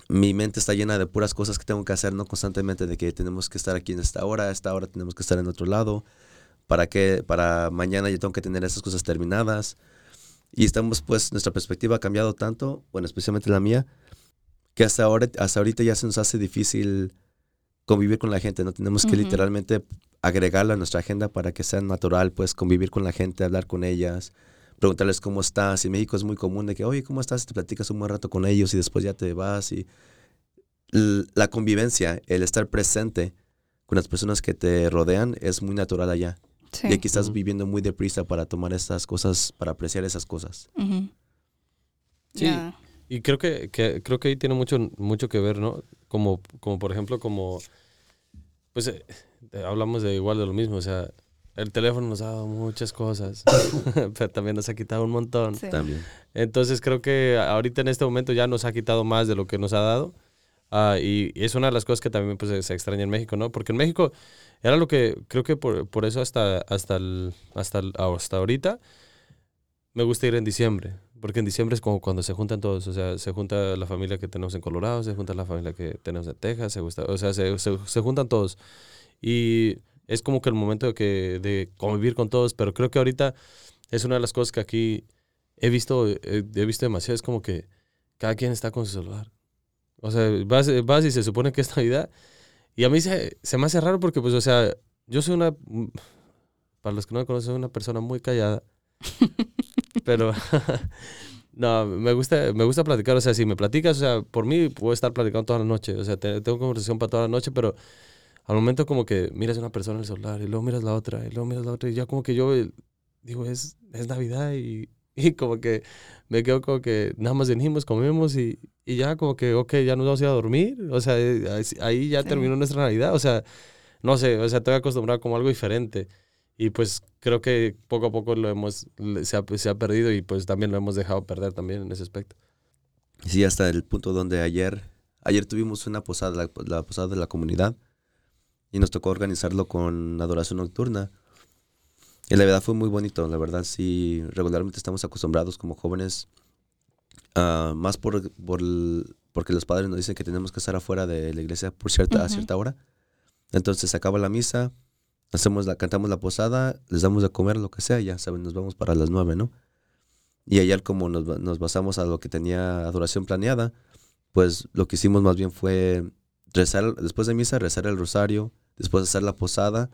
S1: mi mente está llena de puras cosas que tengo que hacer, ¿no? Constantemente de que tenemos que estar aquí en esta hora, a esta hora tenemos que estar en otro lado, para que para mañana yo tengo que tener esas cosas terminadas. Y estamos, pues, nuestra perspectiva ha cambiado tanto, bueno, especialmente la mía, que hasta, ahora, hasta ahorita ya se nos hace difícil convivir con la gente, ¿no? Tenemos que literalmente agregarla a nuestra agenda para que sea natural, pues, convivir con la gente, hablar con ellas, preguntarles cómo estás. Y en México es muy común de que, oye, ¿cómo estás? Te platicas un buen rato con ellos y después ya te vas. Y la convivencia, el estar presente con las personas que te rodean es muy natural allá. Y aquí estás viviendo muy deprisa para tomar esas cosas, para apreciar esas cosas.
S2: Sí. Y creo que, creo que ahí tiene mucho, mucho que ver, ¿no? Como, como por ejemplo, como, pues eh, hablamos de igual de lo mismo, o sea, el teléfono nos ha dado muchas cosas, pero también nos ha quitado un montón.
S1: También.
S2: Entonces creo que ahorita en este momento ya nos ha quitado más de lo que nos ha dado. Ah, y, es una de las cosas que también pues, se extraña en México, ¿no? Porque en México era lo que creo que por, por eso hasta, hasta, el, hasta, el, hasta ahorita me gusta ir en diciembre. Porque en diciembre es como cuando se juntan todos. O sea, se junta la familia que tenemos en Colorado, se junta la familia que tenemos en Texas, se gusta, o sea, se, se, se juntan todos. Y es como que el momento de, que, de convivir con todos, pero creo que ahorita es una de las cosas que aquí he visto, he, visto demasiado, es como que cada quien está con su celular. O sea, vas, vas y se supone que es Navidad. Y a mí se, se me hace raro porque, pues, o sea, yo soy una, para los que no me conocen, soy una persona muy callada. pero, no, me gusta, me gusta platicar. O sea, si me platicas, o sea, por mí puedo estar platicando toda la noche. O sea, tengo conversación para toda la noche, pero al momento como que miras a una persona en el celular y luego miras la otra y luego miras la otra y ya como que yo eh, digo, es, es Navidad y, y como que me quedo como que nada más venimos, comemos y, y, ya como que, ok, ya nos vamos a ir a dormir. O sea, eh, ahí ya terminó nuestra Navidad. O sea, no sé, o sea, estoy acostumbrado como algo diferente. Y pues creo que poco a poco lo hemos, se ha, se ha perdido y pues también lo hemos dejado perder también en ese aspecto.
S1: Sí, hasta el punto donde ayer, ayer tuvimos una posada, la, la posada de la comunidad y nos tocó organizarlo con adoración nocturna. Y la verdad fue muy bonito, la verdad sí, regularmente estamos acostumbrados como jóvenes, uh, más por, por porque los padres nos dicen que tenemos que estar afuera de la iglesia por cierta, a cierta hora. Entonces se acaba la misa, hacemos la, cantamos la posada, les damos de comer lo que sea, ya saben, nos vamos para las nueve, ¿no? Y ayer como nos, nos basamos a lo que tenía adoración planeada, pues lo que hicimos más bien fue rezar, después de misa, rezar el rosario, después de hacer la posada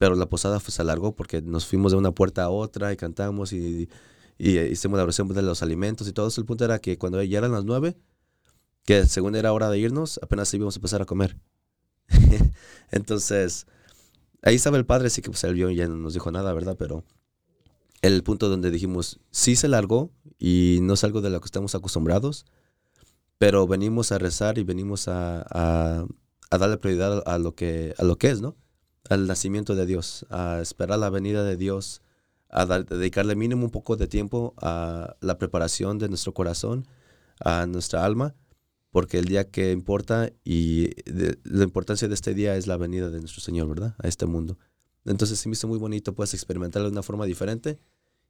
S1: pero la posada se alargó porque nos fuimos de una puerta a otra y cantamos y, y, hicimos la oración de los alimentos y todo eso. El punto era que cuando ya eran las nueve, que según era hora de irnos, apenas íbamos a empezar a comer. Entonces, ahí estaba el padre, sí que pues vio y ya no nos dijo nada, ¿verdad? Pero el punto donde dijimos, sí se largó y no es algo de lo que estamos acostumbrados, pero venimos a rezar y venimos a, darle prioridad a lo, que, a lo que es, ¿no? Al nacimiento de Dios, a esperar la venida de Dios, a dedicarle mínimo un poco de tiempo a la preparación de nuestro corazón, a nuestra alma, porque el día que importa y la importancia de este día es la venida de nuestro Señor, ¿verdad? A este mundo. Entonces se me hizo muy bonito, puedes experimentarlo de una forma diferente.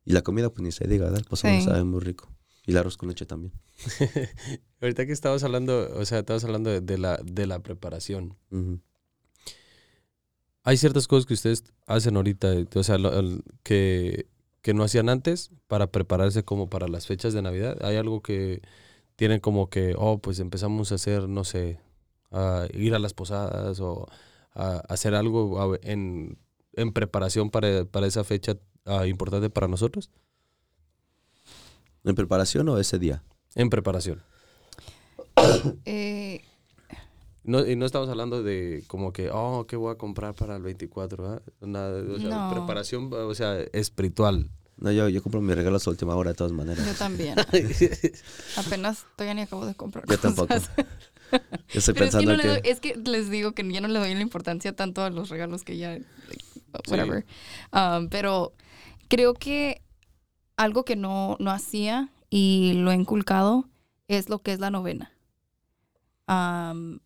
S1: Y la comida, pues ni se diga, ¿verdad? Pues sabe muy rico. Y el arroz con leche también.
S2: Ahorita que estabas hablando, o sea, estabas hablando de, la, de la preparación. Hay ciertas cosas que ustedes hacen ahorita, o sea, que, que no hacían antes para prepararse como para las fechas de Navidad. Hay algo que tienen como que, oh, pues empezamos a hacer, no sé, a ir a las posadas o a hacer algo en en preparación para, para esa fecha ah, importante para nosotros?
S1: ¿En preparación o ese día?
S2: En preparación. Eh, no, y no estamos hablando de como que, oh, ¿qué voy a comprar para el 24? ¿eh? Nada, o sea, preparación, o sea, espiritual.
S1: No, yo, yo compro mis regalos a última hora de todas maneras.
S3: Yo también. Apenas todavía ni acabo de comprar.
S1: Yo tampoco. estoy pensando
S3: es que, es que les digo que ya no le doy la importancia tanto a los regalos que ya whatever. Um, pero creo que algo que no, no hacía y lo he inculcado es lo que es la novena. Um,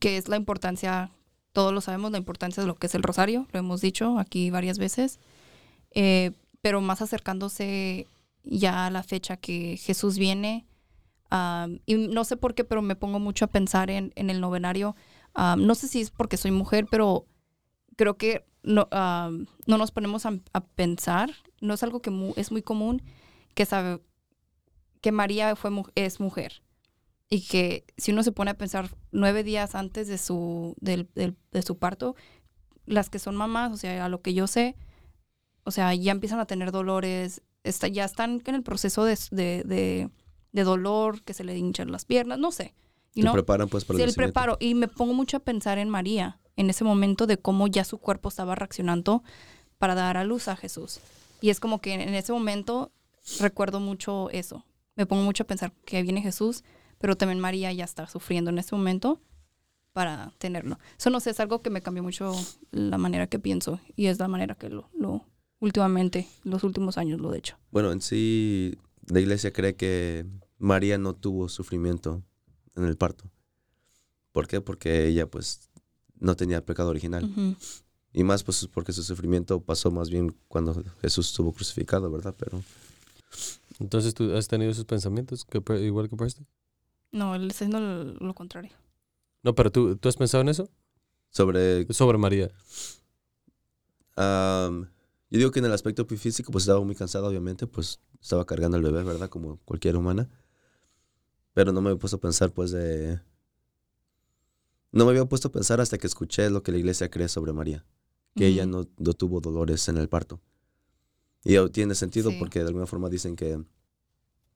S3: que es la importancia, todos lo sabemos, la importancia de lo que es el rosario, lo hemos dicho aquí varias veces, eh, pero más acercándose ya a la fecha que Jesús viene. Um, y no sé por qué, pero me pongo mucho a pensar en, en el novenario. no sé si es porque soy mujer, pero creo que no, no nos ponemos a, pensar, no es algo que es muy común, que sabe que María fue, es mujer. Y que si uno se pone a pensar nueve días antes de su, del, de su parto, las que son mamás, o sea, a lo que yo sé, o sea, ya empiezan a tener dolores, está, ya están en el proceso de, de, de, dolor, que se le hinchan las piernas, no sé.
S1: Y no, preparan pues para
S3: el, el preparo. Y me pongo mucho a pensar en María en ese momento de cómo ya su cuerpo estaba reaccionando para dar a luz a Jesús. Y es como que en ese momento recuerdo mucho eso. Me pongo mucho a pensar que viene Jesús, pero también María ya está sufriendo en ese momento para tenerlo. Eso no sé, es algo que me cambió mucho la manera que pienso y es la manera que lo, lo últimamente, los últimos años lo he hecho.
S1: Bueno, en sí la iglesia cree que María no tuvo sufrimiento en el parto. ¿Por qué? Porque ella pues no tenía pecado original. Y más pues porque su sufrimiento pasó más bien cuando Jesús estuvo crucificado, ¿verdad? Pero...
S2: Entonces, ¿tú has tenido esos pensamientos que, igual que Preston?
S3: No, él está haciendo lo, contrario.
S2: No, pero ¿tú, ¿tú has pensado en eso?
S1: Sobre...
S2: Sobre María.
S1: yo digo que en el aspecto físico, pues estaba muy cansado, obviamente, pues estaba cargando al bebé, ¿verdad? Como cualquier humana. Pero no me he puesto a pensar, pues, de no me había puesto a pensar hasta que escuché lo que la iglesia cree sobre María, que ella no, tuvo dolores en el parto. Y tiene sentido porque de alguna forma dicen que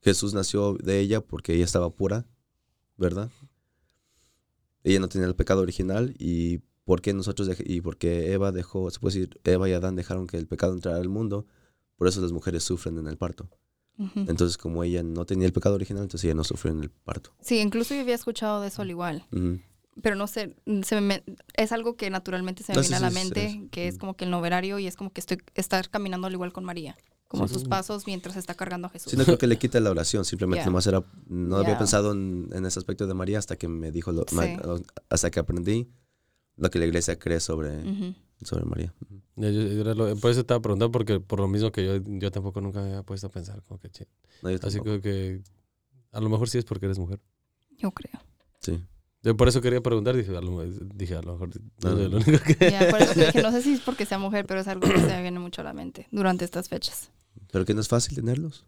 S1: Jesús nació de ella porque ella estaba pura, ¿verdad? Ella no tenía el pecado original y porque nosotros y porque Eva dejó, se puede decir, Eva y Adán dejaron que el pecado entrara al mundo, por eso las mujeres sufren en el parto. Entonces, como ella no tenía el pecado original, entonces ella no sufrió en el parto.
S3: Sí, incluso yo había escuchado de eso al igual pero no sé, se me, es algo que naturalmente se me viene a la mente, que es como que el noverario y es como que estoy estar caminando al igual con María, como sus pasos mientras está cargando a Jesús.
S1: Sí, no creo que le quite la oración, simplemente nomás era, no había pensado en, ese aspecto de María hasta que me dijo, lo, hasta que aprendí lo que la iglesia cree sobre, sobre María.
S2: por eso estaba preguntando, porque por lo mismo que yo, yo tampoco nunca me había puesto a pensar, como que, Así que, que a lo mejor sí es porque eres mujer.
S3: Yo creo.
S1: Sí.
S2: Yo por eso quería preguntar, dije, a lo, dije, a lo mejor no, lo único
S3: que... por eso dije, no sé si es porque sea mujer, pero es algo que se me viene mucho a la mente durante estas fechas.
S1: ¿Pero que no es fácil tenerlos?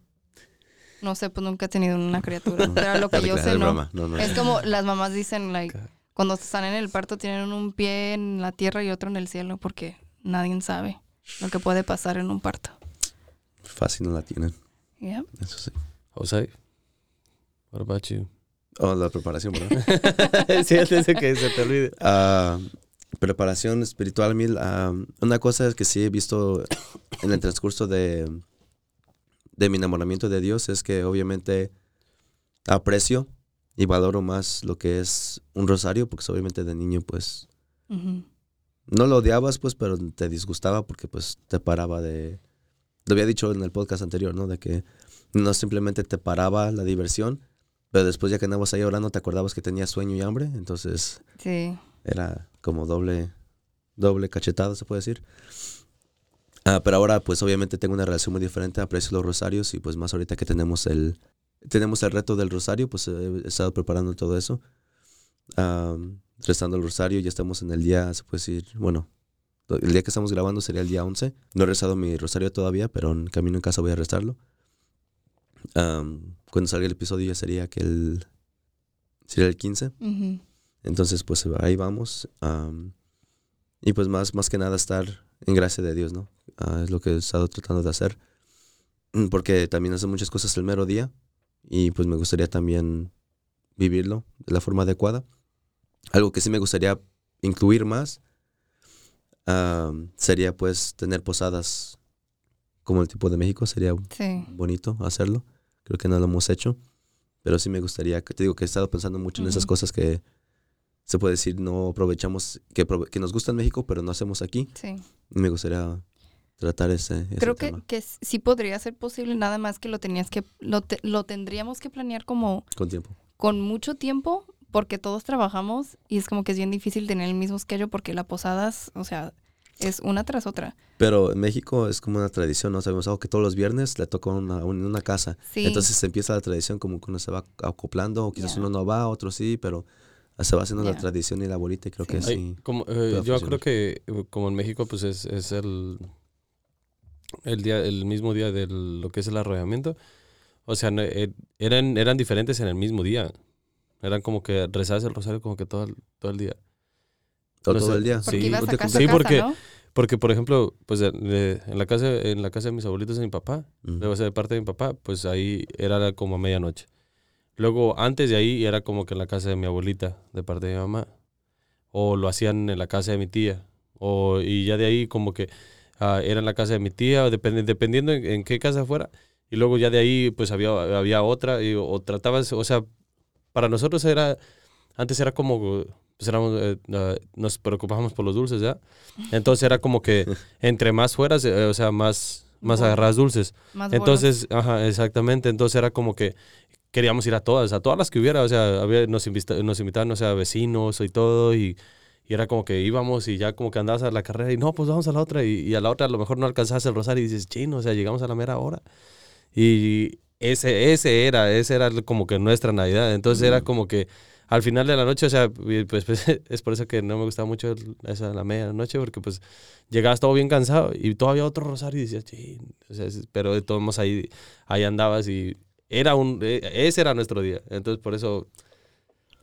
S3: No sé, pues nunca he tenido una criatura. Pero lo que yo sé, no. Es como las mamás dicen, like, cuando están en el parto tienen un pie en la tierra y otro en el cielo, porque nadie sabe lo que puede pasar en un parto.
S1: Fácil no la tienen,
S3: Yeah.
S1: eso sí.
S2: Jose, what about you?
S1: Oh, la preparación, ¿verdad?
S2: sí, antes de que se te olvide.
S1: Ah, preparación espiritual, mil. ah, una cosa es que sí he visto en el transcurso de, de mi enamoramiento de Dios es que obviamente aprecio y valoro más lo que es un rosario, porque obviamente de niño pues no lo odiabas pues, pero te disgustaba porque pues te paraba de... Lo había dicho en el podcast anterior, ¿no? De que no simplemente te paraba la diversión, pero después ya que andabas ahí orando te acordabas que tenías sueño y hambre, entonces
S3: Sí.
S1: era como doble, doble cachetada, se puede decir. Ah, pero ahora, pues obviamente tengo una relación muy diferente, aprecio los rosarios y pues más ahorita que tenemos el, tenemos el reto del rosario, pues he estado preparando todo eso. Ah, rezando el rosario, ya estamos en el día, se puede decir, bueno, el día que estamos grabando sería el día 11. No he rezado mi rosario todavía, pero en camino en casa voy a rezarlo. Ah, cuando salga el episodio ya sería que el, sería el 15.
S3: Ujú.
S1: Entonces, pues ahí vamos. am, y pues más, más que nada estar en gracia de Dios, ¿no? Ah, es lo que he estado tratando de hacer. Mm, Porque también hace muchas cosas el mero día. Y pues me gustaría también vivirlo de la forma adecuada. Algo que sí me gustaría incluir más am, sería pues tener posadas como el tipo de México. Sería
S3: Sí.
S1: bonito hacerlo. Creo que no lo hemos hecho. Pero sí me gustaría, te digo que he estado pensando mucho en esas cosas que se puede decir no aprovechamos, que, que nos gusta en México, pero no hacemos aquí.
S3: Sí.
S1: Me gustaría tratar ese, ese
S3: Creo que,
S1: tema
S3: que sí podría ser posible, nada más que lo tenías que, lo, te- lo tendríamos que planear como
S1: con tiempo.
S3: con mucho tiempo, porque todos trabajamos y es como que es bien difícil tener el mismo schedule porque las posadas, o sea, es una tras otra.
S1: Pero en México es como una tradición, ¿no? Sabemos algo que todos los viernes le toca una, un- una casa.
S3: Sí.
S1: Entonces se empieza la tradición como que uno se va acoplando, o quizás uno no va, otro sí, pero se va haciendo la tradición y la bolita y creo
S3: Sí.
S1: que
S2: Ay,
S1: sí.
S2: como, eh, yo
S1: funcionar.
S2: creo que eh, como en México pues es, es el, el día el mismo día de lo que es el arrollamiento. O sea, no, eh, eran, eran diferentes en el mismo día. Eran como que rezabas el rosario como que todo el, todo el día.
S1: Todo,
S2: no
S1: todo
S2: sé.
S1: el día.
S3: Porque
S2: Sí,
S3: ibas
S1: ¿no
S3: a casa
S2: Sí,
S3: casa,
S2: porque-
S3: ¿no?
S2: Porque, por ejemplo, pues en, la casa, en la casa de mis abuelitos de mi papá, debo ser de parte de mi papá, pues ahí era como a medianoche. Luego, antes de ahí, era como que en la casa de mi abuelita, de parte de mi mamá. O lo hacían en la casa de mi tía. O, y ya de ahí como que ah, era en la casa de mi tía, o depende, dependiendo en, en qué casa fuera. Y luego ya de ahí, pues había, había otra, y, o tratabas, o sea, para nosotros era, antes era como, pues éramos, eh, ah, nos preocupábamos por los dulces, ¿ya? Entonces era como que entre más fueras, eh, o sea, más, más
S3: Bolos.
S2: agarras dulces.
S3: Más bolos.
S2: Entonces, ajá, exactamente. Entonces era como que queríamos ir a todas, a todas las que hubiera. O sea, había, nos, invita- nos invitaban, o sea, vecinos y todo. Y, y era como que íbamos y ya como que andabas a la carrera y no, pues vamos a la otra. Y, y a la otra a lo mejor no alcanzabas el rosario y dices, chino, o sea, llegamos a la mera hora. Y ese, ese era, ese era como que nuestra Navidad. Entonces era
S1: Ujú.
S2: como que al final de la noche, o sea, pues, pues, es por eso que no me gustaba mucho el- esa la medianoche, porque pues llegabas todo bien cansado y todavía otro rosario y decías, "Chin", o sea, pero de todos modos ahí, ahí andabas y era un, eh, ese era nuestro día. Entonces por eso,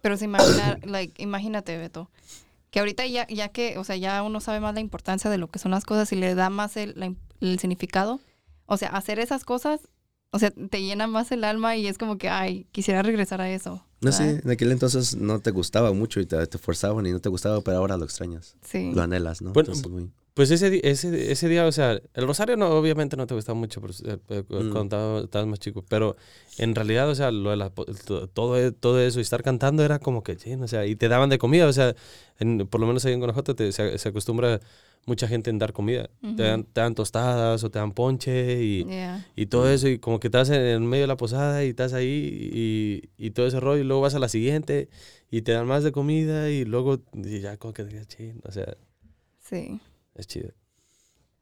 S3: Pero se imagina, like, imagínate, Beto, que ahorita ya, ya que, o sea, ya uno sabe más la importancia de lo que son las cosas y le da más el, el significado. O sea, hacer esas cosas, o sea, te llena más el alma y es como que, ay, quisiera regresar a eso.
S1: No sé,
S3: ¿verdad?
S1: en aquel entonces no te gustaba mucho y te, te forzaban y no te gustaba, pero ahora lo extrañas.
S3: Sí.
S1: Lo anhelas, ¿no?
S2: Bueno,
S1: Entonces, muy-
S2: pues ese, ese, ese día, o sea, el rosario no, obviamente no te gustaba mucho pero, eh, eh,
S1: Mm.
S2: cuando estaba- estabas más chico, pero en realidad, o sea, lo de la todo, e- todo eso y estar cantando era como que, o sea, y te daban de comida, o sea, en- por lo menos ahí en Guanajuato te- se, se acostumbra mucha gente en dar comida. Te, dan, te dan tostadas o te dan ponche y,
S3: Yeah.
S2: y todo eso, y como que estás en, en medio de la posada y estás ahí y, y todo ese rollo, y luego vas a la siguiente y te dan más de comida y luego y ya como que o sea,
S3: Sí.
S2: Es chido.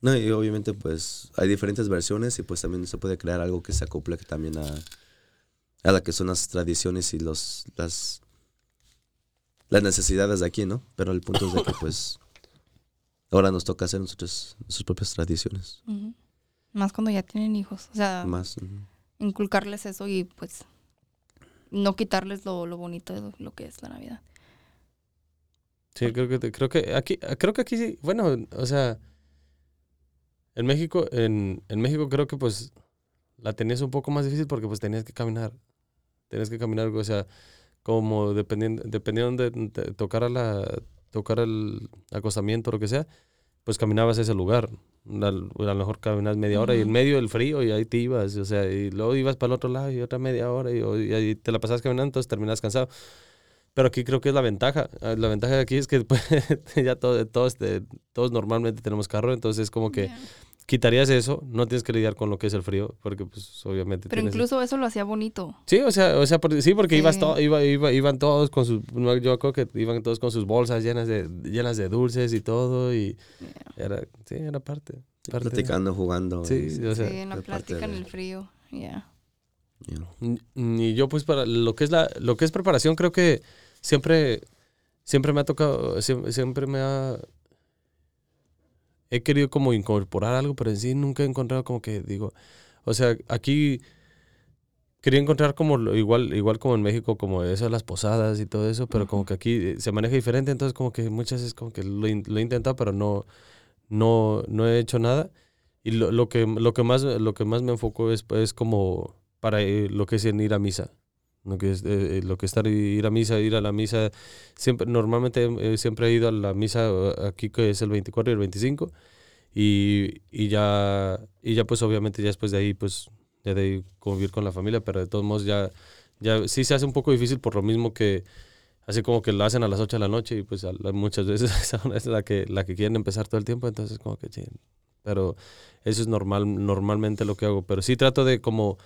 S1: No, y obviamente pues hay diferentes versiones y pues también se puede crear algo que se acople también a, a la que son las tradiciones y los las las necesidades de aquí, ¿no? Pero el punto es de que pues ahora nos toca hacer nosotros nuestras propias tradiciones.
S3: Más cuando ya tienen hijos. O sea,
S1: Más.
S3: inculcarles eso y pues no quitarles lo, lo bonito de lo que es la Navidad.
S2: Sí, creo que, creo que aquí, creo que aquí sí, bueno, o sea, En México, en, en México creo que pues la tenías un poco más difícil porque pues tenías que caminar. Tenías que caminar, o sea, como dependiendo, dependiendo de, de tocar a la tocar el acostamiento o lo que sea, pues caminabas a ese lugar. A, lo mejor caminas media hora y en medio del frío y ahí te ibas, o sea, y luego ibas para el otro lado y otra media hora y, y ahí te la pasabas caminando, entonces terminas cansado. Pero aquí creo que es la ventaja. ah, La ventaja de aquí es que pues, ya todo- todos, te- todos normalmente tenemos carro, entonces como que
S3: Yeah.
S2: quitarías eso, no tienes que lidiar con lo que es el frío, porque pues obviamente
S3: Pero
S2: tienes...
S3: incluso eso lo hacía bonito.
S2: Sí, o sea, o sea por- sí, porque ibas
S3: Sí.
S2: to- iba, iba- iban todos con sus, yo creo que iban todos con sus bolsas llenas de, llenas de dulces y todo, y era, sí, era parte. parte de-
S1: Platicando, jugando.
S2: Sí,
S1: y-
S2: o sea,
S3: sí, en la
S1: de
S3: plática en
S1: de-
S3: el frío. Yeah.
S1: yeah.
S2: Y yo pues para lo que es la lo que es preparación creo que siempre siempre me ha tocado siempre, siempre me ha he querido como incorporar algo pero en sí nunca he encontrado como que digo o sea aquí quería encontrar como lo- igual igual como en México como eso de las posadas y todo eso pero como que aquí eh, se maneja diferente entonces como que muchas veces como que lo, in- lo he intentado pero no no no he hecho nada. Y lo, lo que lo que más lo que más me enfoco es es como para eh, lo que es en ir a misa lo que es eh, eh, lo que es estar ir a misa ir a la misa. Siempre normalmente eh, siempre he ido a la misa eh, aquí que es el 24 y el 25 y, y ya y ya pues obviamente ya después de ahí pues ya de ahí convivir con la familia. Pero de todos modos ya ya sí se hace un poco difícil por lo mismo que así como que lo hacen a las 8 de la noche y pues a muchas veces es la que la que quieren empezar todo el tiempo. Entonces como que chin. pero eso es normal normalmente lo que hago. Pero sí trato de como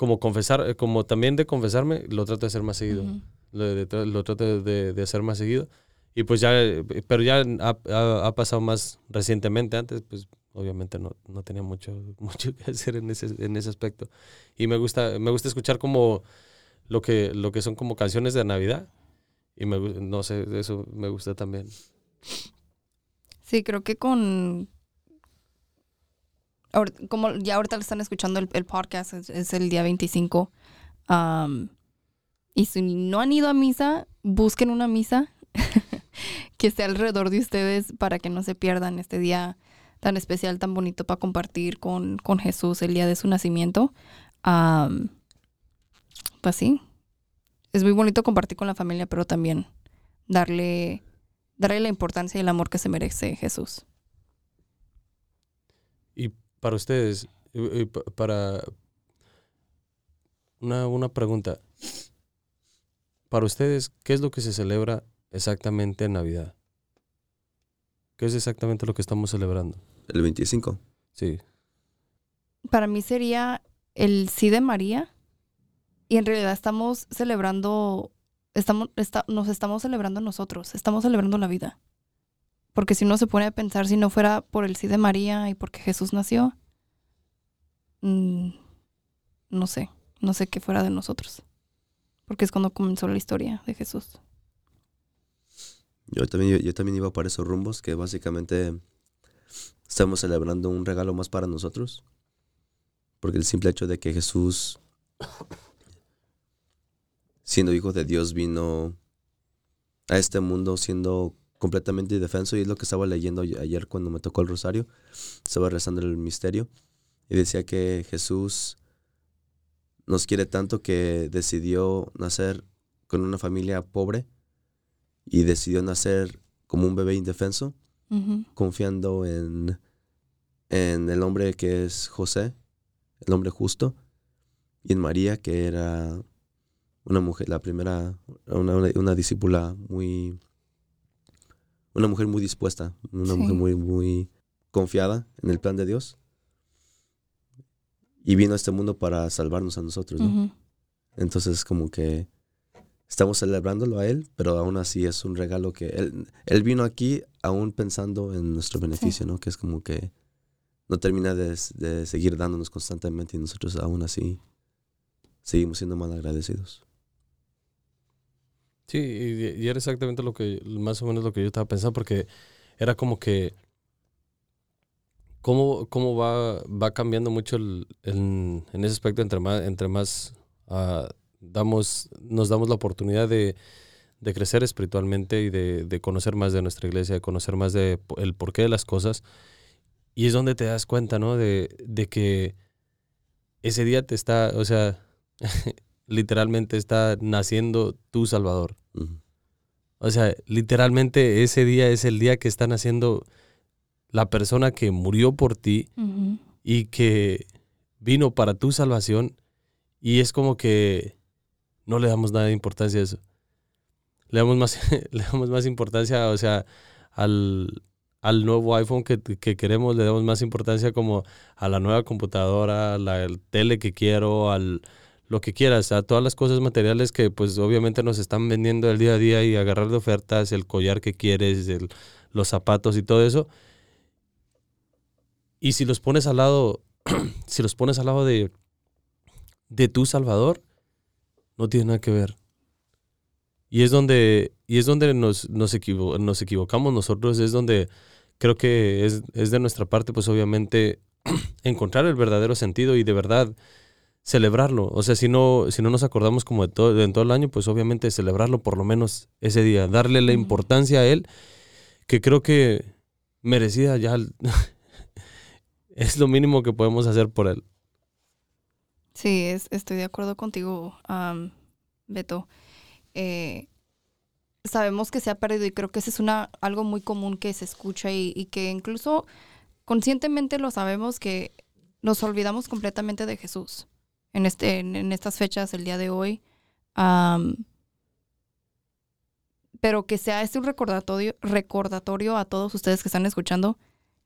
S2: como confesar eh, como también de confesarme lo trato de hacer más seguido. Lo, de- de- lo trato de, de hacer más seguido. Y pues ya eh, pero ya ha, ha- ha pasado más recientemente. Antes pues obviamente no, no tenía mucho mucho que hacer en ese en ese aspecto. Y me gusta me gusta escuchar como lo que lo que son como canciones de navidad. Y me no sé eso me gusta también.
S3: Sí, creo que con... Como ya ahorita le están escuchando el, podcast, es, el día 25. am, y si no han ido a misa, busquen una misa que esté alrededor de ustedes para que no se pierdan este día tan especial, tan bonito para compartir con, con Jesús el día de su nacimiento. Am, pues sí, es muy bonito compartir con la familia, pero también darle darle la importancia y el amor que se merece Jesús.
S2: Para ustedes para una, una pregunta. Para ustedes qué es lo que se celebra exactamente en Navidad qué es exactamente lo que estamos celebrando
S1: El 25.
S2: sí.
S3: Para mí sería el sí de María. Y en realidad estamos celebrando, estamos, está- nos estamos celebrando nosotros, estamos celebrando la vida. Porque si uno se pone a pensar, si no fuera por el sí de María y porque Jesús nació, mm, no sé, no sé qué fuera de nosotros. Porque es cuando comenzó la historia de Jesús.
S1: Yo también, yo, yo también iba por esos rumbos que básicamente estamos celebrando un regalo más para nosotros. Porque el simple hecho de que Jesús, siendo hijo de Dios, vino a este mundo siendo completamente indefenso. Y es lo que estaba leyendo ay- ayer cuando me tocó el rosario. Estaba rezando el misterio. Y decía que Jesús nos quiere tanto que decidió nacer con una familia pobre y decidió nacer como un bebé indefenso, confiando en, en el hombre que es José, el hombre justo, y en María, que era una mujer, la primera, una, una, una discípula muy, una mujer muy dispuesta, una
S3: Sí.
S1: mujer muy, muy confiada en el plan de Dios. Y vino a este mundo para salvarnos a nosotros, ¿no? Entonces, como que estamos celebrándolo a él, pero aún así es un regalo que él, él vino aquí aún pensando en nuestro beneficio, ¿no? Que es como que no termina de, de seguir dándonos constantemente y nosotros aún así seguimos siendo mal agradecidos.
S2: Sí, y, y era exactamente lo que, más o menos lo que yo estaba pensando, porque era como que, cómo, cómo va, va cambiando mucho el, en ese aspecto entre más, entre más ah, damos, nos damos la oportunidad de, de crecer espiritualmente y de, de conocer más de nuestra iglesia, de conocer más de el porqué de las cosas. Y es donde te das cuenta, ¿no? De, de que ese día te está, o sea, literalmente está naciendo tu Salvador. O sea, literalmente ese día es el día que está naciendo la persona que murió por ti y que vino para tu salvación. Y es como que no le damos nada de importancia a eso. Le damos más, le damos más importancia, o sea, al, al nuevo iPhone que, que queremos, le damos más importancia como a la nueva computadora, a la el tele que quiero, al lo que quieras, a todas las cosas materiales que pues obviamente nos están vendiendo el día a día y agarrar de ofertas, el collar que quieres, los zapatos y todo eso. Y si los pones al lado, si los pones al lado de, de tu Salvador, no tiene nada que ver. Y es donde, y es donde nos, nos, equivo- nos equivocamos nosotros, es donde creo que es, es de nuestra parte, pues obviamente, encontrar el verdadero sentido y de verdad celebrarlo. O sea, si no, si no nos acordamos como de todo, de en todo el año, pues obviamente celebrarlo por lo menos ese día, darle la importancia a él, que creo que merecida ya es lo mínimo que podemos hacer por él.
S3: Sí, es, estoy de acuerdo contigo, am, Beto. Eh, sabemos que se ha perdido y creo que ese es una, algo muy común que se escucha y, y que incluso conscientemente lo sabemos que nos olvidamos completamente de Jesús en, este, en, estas fechas, el día de hoy. Am, pero que sea este un recordatorio, recordatorio a todos ustedes que están escuchando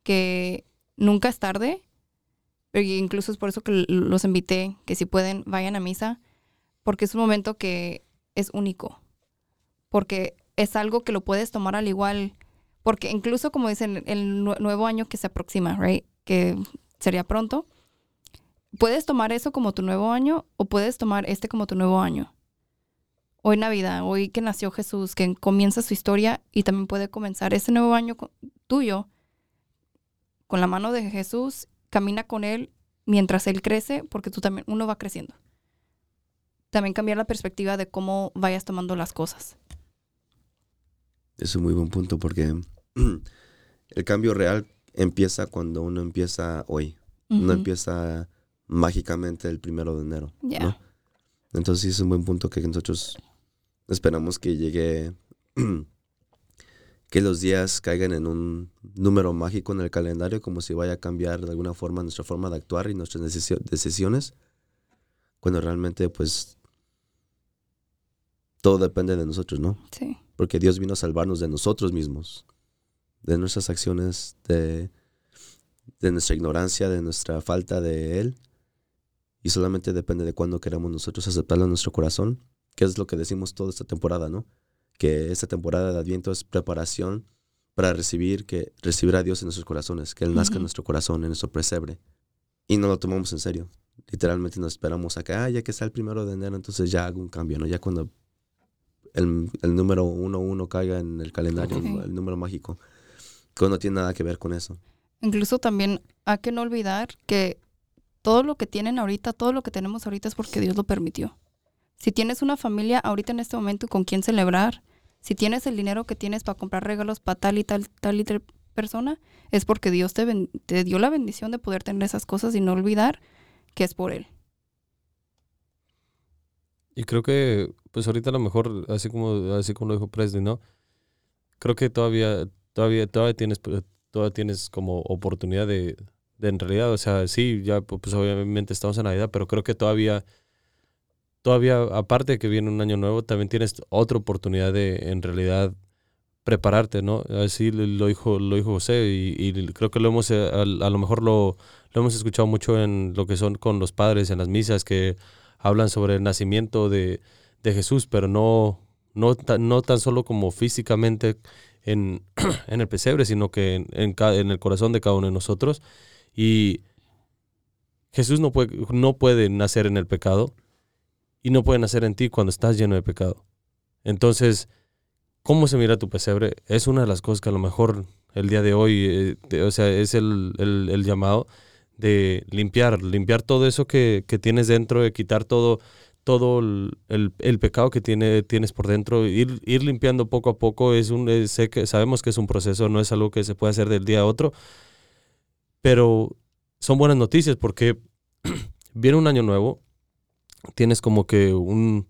S3: que nunca es tarde. E incluso es por eso que los invité, que si pueden, vayan a misa, porque es un momento que es único. Porque es algo que lo puedes tomar al igual. Porque incluso, como dicen, el nue- nuevo año que se aproxima, right? Que sería pronto. Puedes tomar eso como tu nuevo año o puedes tomar este como tu nuevo año. Hoy Navidad, hoy que nació Jesús, que comienza su historia y también puede comenzar este nuevo año tuyo con la mano de Jesús, camina con Él mientras Él crece, porque tú también, uno va creciendo. También cambiar la perspectiva de cómo vayas tomando las cosas.
S1: Es un muy buen punto porque el cambio real empieza cuando uno empieza hoy. No
S3: Ujú.
S1: empieza mágicamente el primero de enero. Entonces sí es un buen punto que nosotros esperamos que llegue, que los días caigan en un número mágico en el calendario, como si vaya a cambiar de alguna forma nuestra forma de actuar y nuestras decisio- decisiones, cuando realmente pues todo depende de nosotros, ¿no?
S3: Sí.
S1: porque Dios vino a salvarnos de nosotros mismos, de nuestras acciones, de, de nuestra ignorancia, de nuestra falta de Él. Y solamente depende de cuándo queramos nosotros aceptarlo en nuestro corazón, que es lo que decimos toda esta temporada, ¿no? Que esta temporada de Adviento es preparación para recibir, que, recibir a Dios en nuestros corazones, que Él nazca en nuestro corazón, en nuestro presebre. Y no lo tomamos en serio. Literalmente nos esperamos a que, ah, ya que está el primero de enero, entonces ya hago un cambio, ¿no? Ya cuando el, el número uno, uno caiga en el calendario, el número mágico, que no tiene nada que ver con eso.
S3: Incluso también hay que no olvidar que todo lo que tienen ahorita, todo lo que tenemos ahorita es porque Dios lo permitió. Si tienes una familia ahorita en este momento con quien celebrar, si tienes el dinero que tienes para comprar regalos para tal y tal, tal y tal persona, es porque Dios te, te dio la bendición de poder tener esas cosas y no olvidar que es por Él.
S2: Y creo que, pues ahorita a lo mejor, así como, así como lo dijo Presley, ¿no? Creo que todavía, todavía, todavía tienes, todavía tienes como oportunidad de, en realidad, o sea, sí, ya pu- pues obviamente estamos en Navidad, pero creo que todavía, todavía, aparte de que viene un año nuevo, también tienes otra oportunidad de en realidad prepararte, ¿no? Así lo dijo, lo dijo José y, y creo que lo hemos, eh, a, a lo mejor lo, hemos escuchado mucho en lo que son con los padres, en las misas, que hablan sobre el nacimiento de, de Jesús, pero no, no, no tan solo como físicamente en, en el pesebre, sino que en, en, en el corazón de cada uno de nosotros. Y Jesús no puede, no puede nacer en el pecado y no puede nacer en ti cuando estás lleno de pecado. Entonces, ¿cómo se mira tu pesebre? Es una de las cosas que a lo mejor el día de hoy, eh, o sea, es el, el- llamado de limpiar, limpiar todo eso que, que tienes dentro, de quitar todo, todo el, el- pecado que tiene, tienes por dentro, ir, ir limpiando poco a poco, es un, sé que sabemos que es un proceso, no es algo que se puede hacer del día a otro, Pero son buenas noticias porque viene un año nuevo, tienes como que un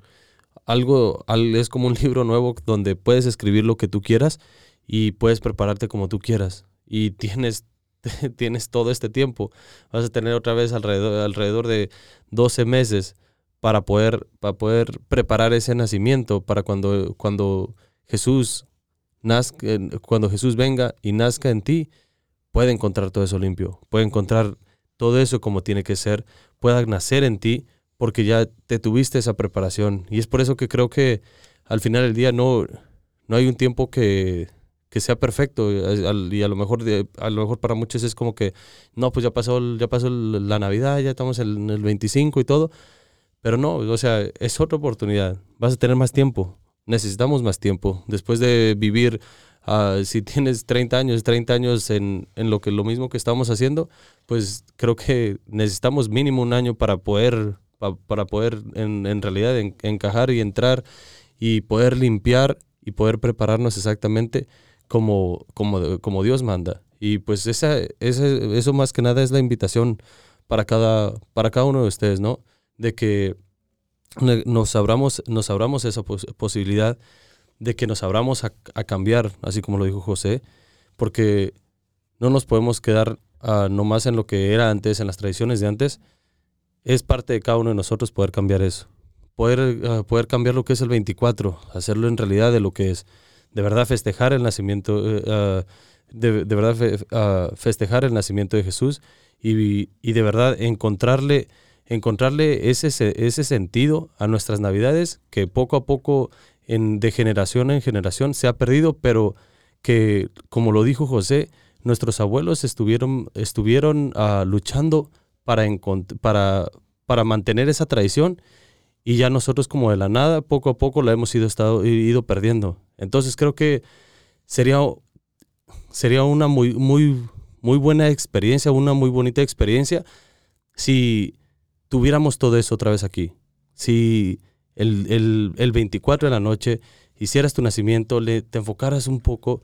S2: algo, es como un libro nuevo donde puedes escribir lo que tú quieras y puedes prepararte como tú quieras. Y tienes, tienes todo este tiempo. Vas a tener otra vez alrededor, alrededor de 12 meses para poder, para poder preparar ese nacimiento, para cuando, cuando Jesús nazca, cuando Jesús venga y nazca en ti, puede encontrar todo eso limpio, puede encontrar todo eso como tiene que ser, pueda nacer en ti porque ya te tuviste esa preparación. Y es por eso que creo que al final del día no, no hay un tiempo que, que sea perfecto. Y a lo, mejor, a lo mejor para muchos es como que, no, pues ya pasó, ya pasó la Navidad, ya estamos en el 25 y todo. Pero no, o sea, es otra oportunidad. Vas a tener más tiempo. Necesitamos más tiempo. Después de vivir, ah, si tienes 30 años, 30 años en, en, lo, que, lo mismo que estamos haciendo, pues creo que necesitamos mínimo un año para poder para poder en, realidad encajar y entrar y poder limpiar y poder prepararnos exactamente como, como, como Dios manda. Y pues esa, eso más que nada es la invitación para cada, para cada uno de ustedes, ¿no? De que nos abramos, nos abramos esa posibilidad de que nos abramos a, cambiar, así como lo dijo José, porque no nos podemos quedar uh, nomás en lo que era antes, en las tradiciones de antes, es parte de cada uno de nosotros poder cambiar eso. Poder, ah, poder cambiar lo que es el 24, hacerlo en realidad de lo que es. De verdad festejar el nacimiento, eh, ah, de, verdad ah, festejar el nacimiento de Jesús y, de verdad encontrarle, encontrarle ese, ese sentido a nuestras navidades que poco a poco en, de generación en generación se ha perdido, pero que, como lo dijo José, nuestros abuelos estuvieron, estuvieron luchando para, para, para mantener esa tradición y ya nosotros como de la nada, poco a poco la hemos ido, estado, ido perdiendo. Entonces creo que sería, sería una muy, muy, muy buena experiencia, una muy bonita experiencia si tuviéramos todo eso otra vez aquí. Si el, el, el 24 de la noche hicieras tu nacimiento, le, te enfocaras un poco,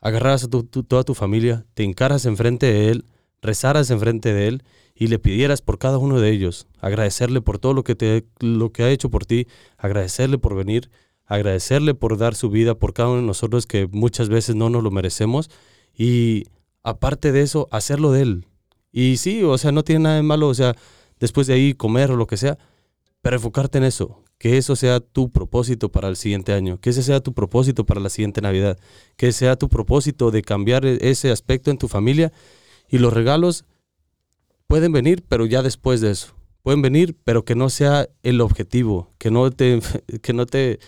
S2: agarraras a toda tu familia, te encaras enfrente de él, rezaras enfrente de él y le pidieras por cada uno de ellos, agradecerle por todo lo que, te, lo que ha hecho por ti, agradecerle por venir, agradecerle por dar su vida por cada uno de nosotros que muchas veces no nos lo merecemos y aparte de eso, hacerlo de él. Y sí, o sea, no tiene nada de malo, o sea, después de ahí comer o lo que sea, pero enfocarte en eso, que eso sea tu propósito para el siguiente año, que ese sea tu propósito para la siguiente Navidad, que sea tu propósito de cambiar e-, ese aspecto en tu familia y los regalos pueden venir, pero ya después de eso. Pueden venir, pero que no sea el objetivo, que no te, que no te,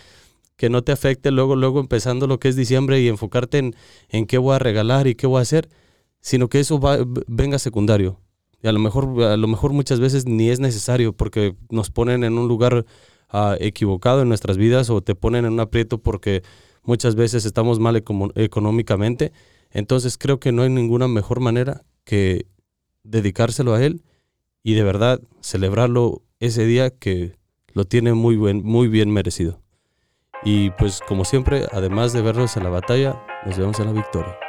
S2: que no te afecte luego, luego empezando lo que es diciembre y enfocarte en, en qué voy a regalar y qué voy a hacer, sino que eso venga secundario. Y a lo mejor, a lo mejor muchas veces ni es necesario porque nos ponen en un lugar ah, equivocado en nuestras vidas o te ponen en un aprieto porque muchas veces estamos mal económicamente. Entonces creo que no hay ninguna mejor manera que dedicárselo a Él y de verdad celebrarlo ese día que lo tiene muy, buen, muy bien merecido. Y pues como siempre, además de vernos en la batalla, nos vemos en la victoria.